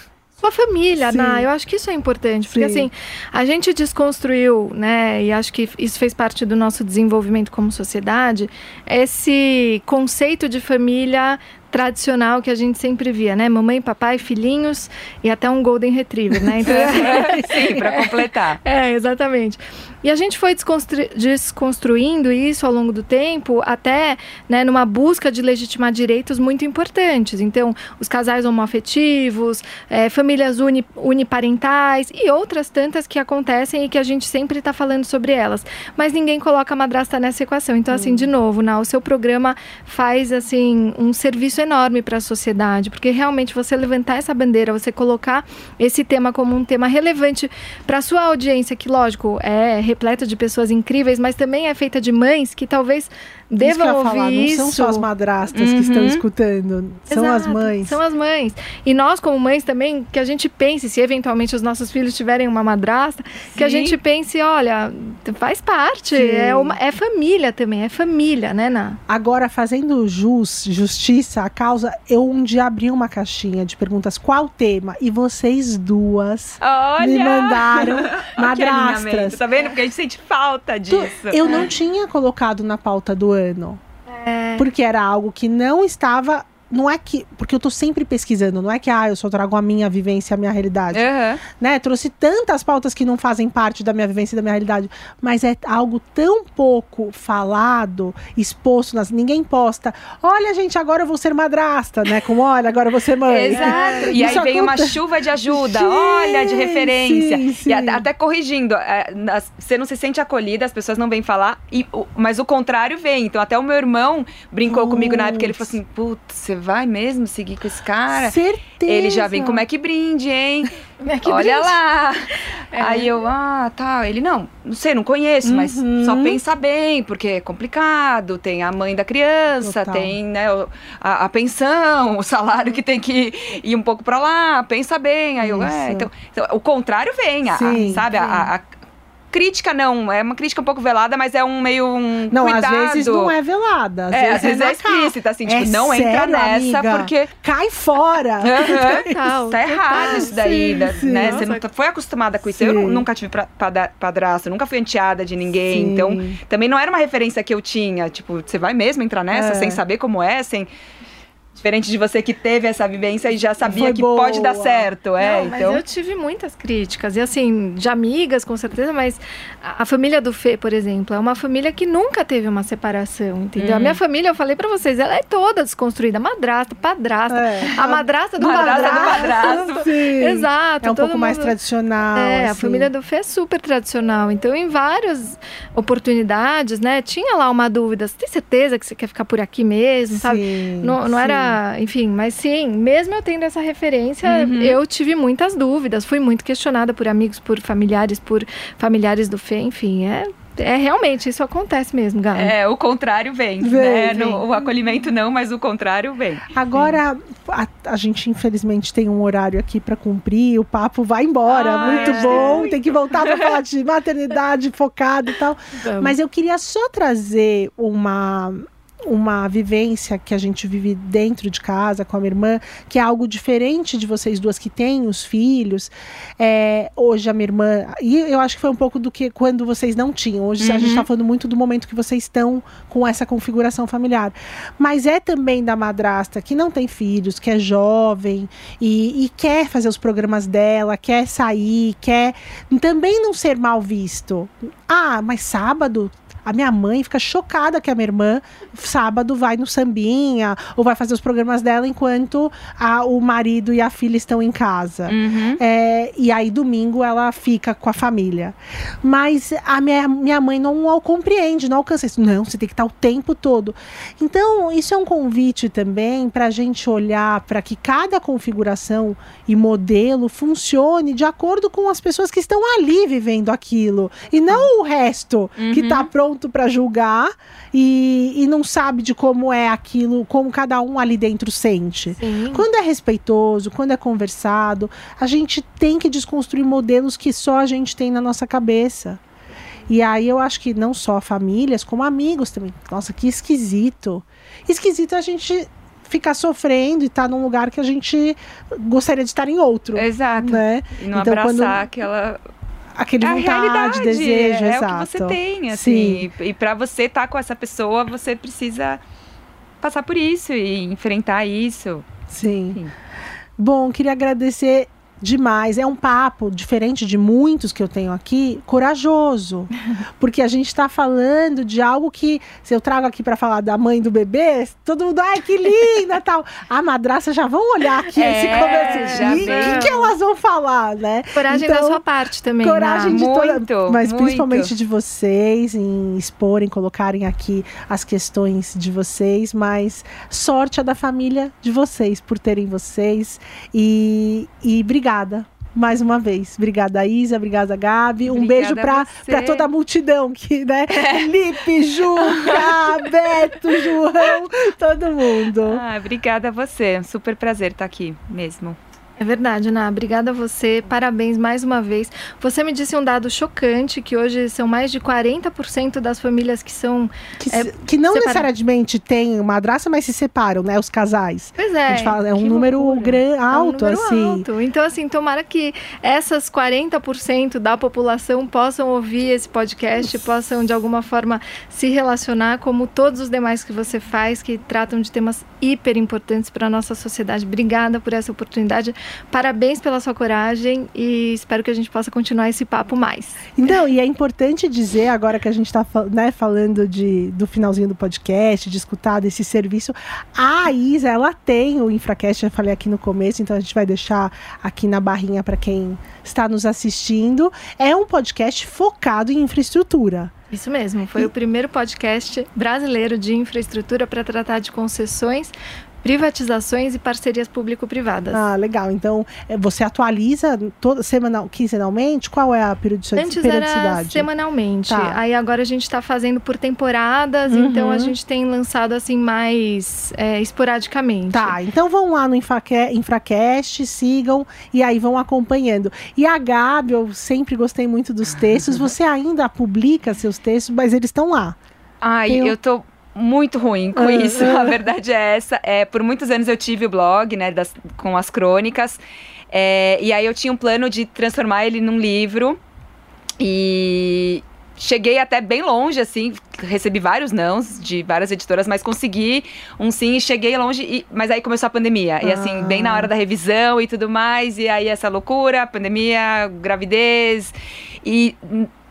Sua família, Sim. Ná, eu acho que isso é importante, porque Sim. assim, a gente desconstruiu, né, e acho que isso fez parte do nosso desenvolvimento como sociedade, esse conceito de família tradicional que a gente sempre via, né? Mamãe, papai, filhinhos e até um golden retriever, né? Então, Sim, pra completar. É, exatamente. E a gente foi desconstru- desconstruindo isso ao longo do tempo, até né, numa busca de legitimar direitos muito importantes. Então, os casais homoafetivos, eh, famílias uni- uniparentais e outras tantas que acontecem e que a gente sempre está falando sobre elas. Mas ninguém coloca a madrasta nessa equação. Então, assim, de novo, Ná, o seu programa faz assim um serviço enorme para a sociedade, porque realmente você levantar essa bandeira, você colocar esse tema como um tema relevante para sua audiência, que lógico é repleta de pessoas incríveis, mas também é feita de mães que talvez devam ia ouvir falar, isso. não são só as madrastas que estão Uhum. escutando, são as Exato, mães. São as mães. E nós, como mães, também, que a gente pense, se eventualmente os nossos filhos tiverem uma madrasta, que a Sim. gente pense, olha, faz parte, Sim. é, uma, é família também, é família, né, Ná? Agora, fazendo jus, justiça à causa, eu um dia abri uma caixinha de perguntas qual tema e vocês duas Olha! me mandaram alinhamento, Tá vendo? Porque a gente sente falta Tu- disso. Eu não tinha colocado na pauta do ano. Porque era algo que não estava. Não é que. Porque eu tô sempre pesquisando, não é que ah, eu só trago a minha vivência, a minha realidade. Aham. Né? Trouxe tantas pautas que não fazem parte da minha vivência e da minha realidade. Mas é algo tão pouco falado, exposto nas. Ninguém posta. Olha, gente, agora eu vou ser madrasta, né? Com olha, agora eu vou ser mãe. Exato. E aí vem uma acontece- chuva de ajuda, Sim, olha, de referência. sim, E sim. a- até corrigindo, é, você não se sente acolhida, as pessoas não vêm falar, e mas o contrário vem. Então até o meu irmão brincou comigo na época, ele falou assim, putz, você vai mesmo seguir com esse cara? Certeza. Ele já vem com Mac brinde, hein? Mac Olha brinde. lá. É. Aí eu, ah, tá. Ele, não, não sei, não conheço, mas Uhum. só pensa bem, porque é complicado. Tem a mãe da criança, Total. tem né, o- a, a pensão, o salário que tem que ir um pouco pra lá. Pensa bem. Aí eu, Isso. é, então, então, o contrário vem, a- Sim, sabe? A- a crítica não, é uma crítica um pouco velada, mas é um meio um Não, cuidado. às vezes não é velada. Às É, vezes às vezes na é explícita, assim, tipo, É não entra sério, nessa, amiga? porque Cai fora. Aham. Total, Tá errado total. isso daí, Sim, da- sim. né? Você não tá- foi acostumada com isso. Eu Sim. nunca tive padrasto, nunca fui enteada de ninguém. Sim. Então, também não era uma referência que eu tinha. Tipo, você vai mesmo entrar nessa É. sem saber como é, sem. Diferente de você que teve essa vivência e já sabia Foi que pode dar boa. certo. É, Não, mas então. eu tive muitas críticas, e assim, de amigas, com certeza, mas a, a família do Fê, por exemplo, é uma família que nunca teve uma separação, entendeu? Hum. A minha família, eu falei pra vocês, ela é toda desconstruída, madrasta, padrasta, É. a madrasta do Madrasta do padrasto. padrasto. Sim. Exato. É um todo pouco mais mundo- tradicional. É, a assim. família do Fê é super tradicional. Então, em várias oportunidades, né, tinha lá uma dúvida: você tem certeza que você quer ficar por aqui mesmo, sabe? Sim, Não, não sim. Enfim, mas sim, mesmo eu tendo essa referência, eu tive muitas dúvidas, fui muito questionada por amigos, por familiares, por familiares do Fê, enfim, é, é realmente, isso acontece mesmo, Gabi. É, o contrário vem, Vem, né? vem. No- o acolhimento não, mas o contrário vem. Agora, a, a gente infelizmente tem um horário aqui para cumprir, o papo vai embora. Ah, muito é. bom, tem que voltar para falar de maternidade focado e tal. Vamos. Mas eu queria só trazer uma uma vivência que a gente vive dentro de casa com a minha irmã, que é algo diferente de vocês duas que têm os filhos. É, hoje a minha irmã. E eu acho que foi um pouco do que quando vocês não tinham. Hoje a gente está falando muito do momento que vocês estão com essa configuração familiar. Mas é também da madrasta que não tem filhos, que é jovem e, e quer fazer os programas dela, quer sair, quer também não ser mal visto. Ah, mas sábado a minha mãe fica chocada que a minha irmã, sábado, vai no sambinha ou vai fazer os programas dela enquanto a- o marido e a filha estão em casa. Uhum. É, e aí, domingo, ela fica com a família. Mas a minha, minha mãe não compreende, não alcança isso. Não, você tem que estar o tempo todo. Então, isso é um convite também para a gente olhar para que cada configuração e modelo funcione de acordo com as pessoas que estão ali vivendo aquilo. E não o resto que está pronto pronto para julgar e, e não sabe de como é aquilo, como cada um ali dentro sente. Sim. Quando é respeitoso, quando é conversado, a gente tem que desconstruir modelos que só a gente tem na nossa cabeça. E aí eu acho que não só famílias, como amigos também. Nossa, que esquisito. Esquisito a gente ficar sofrendo e estar num lugar que a gente gostaria de estar em outro. Exato. Né? E não Então, abraçar quando- aquela Aquele é a vontade, desejo, é, exato. o que você tem, assim. E, e para você estar com essa pessoa, você precisa passar por isso e enfrentar isso. Sim. Enfim. Bom, queria agradecer demais. É um papo diferente de muitos que eu tenho aqui, corajoso. Porque a gente está falando de algo que, se eu trago aqui para falar da mãe do bebê, todo mundo, ai, que linda tal. A madraça já vão olhar aqui É, esse começo. E o que, elas vão falar, né? Coragem Então, da sua parte também. Coragem Ná. de toda, Muito, mas muito. principalmente de vocês em exporem, colocarem aqui as questões de vocês, mas sorte a da família de vocês por terem vocês e, e obrigada. Mais uma vez. Obrigada, Isa. Obrigada, Gabi. um Obrigada beijo a pra, você. pra toda a multidão que, né? Lipe, Juca, Beto, João, todo mundo. Ah, obrigada a você. Um super prazer estar aqui mesmo. É verdade, Ana. Obrigada a você. Parabéns mais uma vez. Você me disse um dado chocante que hoje são mais de 40% das famílias que são. Que, É, que não separa- necessariamente tem madraça, mas se separam, né? Os casais. Pois é. fala, é um número gran, É um alto, número assim. alto. Então, assim, tomara que essas 40% da população possam ouvir esse podcast, possam de alguma forma se relacionar, como todos os demais que você faz, que tratam de temas hiper importantes para a nossa sociedade. Obrigada por essa oportunidade. Parabéns pela sua coragem e espero que a gente possa continuar esse papo mais. Então, e é importante dizer, agora que a gente está né, falando de, do finalzinho do podcast, de escutar desse serviço, a Isa, ela tem o Infracast, eu falei aqui no começo, então a gente vai deixar aqui na barrinha para quem está nos assistindo. É um podcast focado em infraestrutura. Isso mesmo, foi o primeiro podcast brasileiro de infraestrutura para tratar de concessões, privatizações e parcerias público-privadas. Ah, legal. Então, é, você atualiza toda, semanal, quinzenalmente? Qual é a periodicidade? Antes era semanalmente, Tá. aí agora a gente está fazendo por temporadas, Uhum. então a gente tem lançado assim mais é, esporadicamente. Tá, então vão lá no Infraque- Infracast, sigam e aí vão acompanhando. E a Gabi, eu sempre gostei muito dos textos. Você ainda publica seus textos, mas eles estão lá. Ai, Tem um- eu tô muito ruim com Ah, isso. ah. A verdade é essa. É, por muitos anos eu tive o blog, né, das- com as crônicas. É, e aí eu tinha um plano de transformar ele num livro. E cheguei até bem longe, assim, recebi vários nãos de várias editoras, mas consegui um sim e cheguei longe. e- mas aí começou a pandemia. E assim, bem na hora da revisão e tudo mais. E aí essa loucura, pandemia, gravidez. E.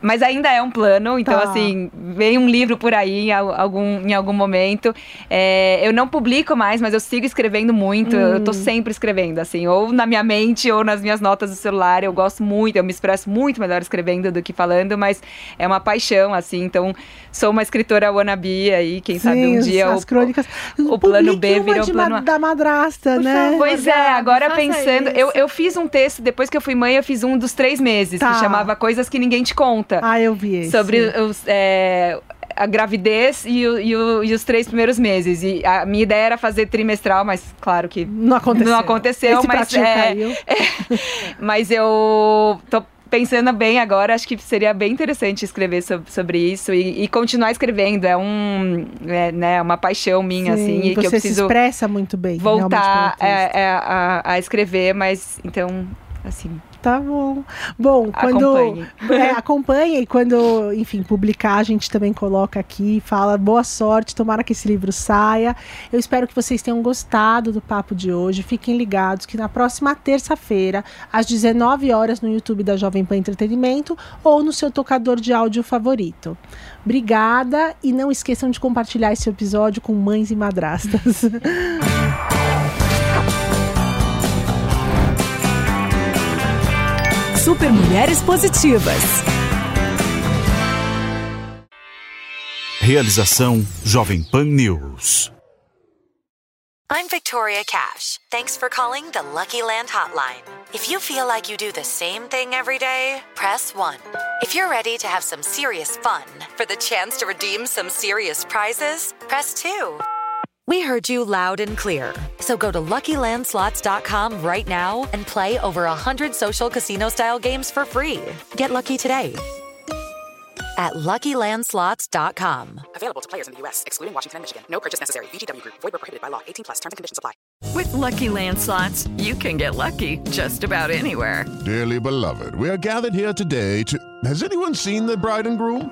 Mas ainda é um plano, então Tá. assim, vem um livro por aí em al- algum, em algum momento. É, eu não publico mais, mas eu sigo escrevendo muito. Eu Hum. tô sempre escrevendo, assim, ou na minha mente ou nas minhas notas do celular. Eu gosto muito, eu me expresso muito melhor escrevendo do que falando, mas é uma paixão, assim. Então, sou uma escritora wannabe aí, quem sabe um Sim, dia as o, crônicas. o plano B virou de plano A. da madrasta, Por né? Pois é, agora faça pensando, isso. eu, eu fiz um texto, depois que eu fui mãe, eu fiz um dos três meses, Tá. que chamava Coisas que Ninguém Te Conta. Ah, eu vi esse. sobre os, é, a gravidez e, o- e o- e os três primeiros meses. E a minha ideia era fazer trimestral, mas claro que Não aconteceu. não aconteceu, Esse mas, é, caiu. mas eu tô pensando bem agora, acho que seria bem interessante escrever sob- sobre isso e, e continuar escrevendo. É um, é, né, uma paixão minha, Sim, assim, e que eu se preciso expressa muito bem. voltar é, é, a, a escrever, mas então, assim, Tá bom. Bom, quando. Acompanhe. É, acompanhe e quando, enfim, publicar, a gente também coloca aqui, fala boa sorte, tomara que esse livro saia. Eu espero que vocês tenham gostado do papo de hoje. Fiquem ligados que na próxima terça-feira, às 19 horas, no YouTube da Jovem Pan Entretenimento ou no seu tocador de áudio favorito. Obrigada e não esqueçam de compartilhar esse episódio com mães e madrastas. Super Mulheres Positivas. Realização Jovem Pan News. I'm Victoria Cash. Thanks for calling the Lucky Land Hotline. If you feel like you do the same thing every day, press 1. If you're ready to have some serious fun for the chance to redeem some serious prizes, press 2. We heard you loud and clear. So go to LuckyLandSlots.com right now and play over 100 social casino-style games for free. Get lucky today at LuckyLandSlots.com. Available to players in the U.S., excluding Washington and Michigan. No purchase necessary. VGW Group. Void where prohibited by law. 18 plus. Terms and conditions apply. With Lucky Land slots, you can get lucky just about anywhere. Dearly beloved, we are gathered here today to... Has anyone seen the bride and groom?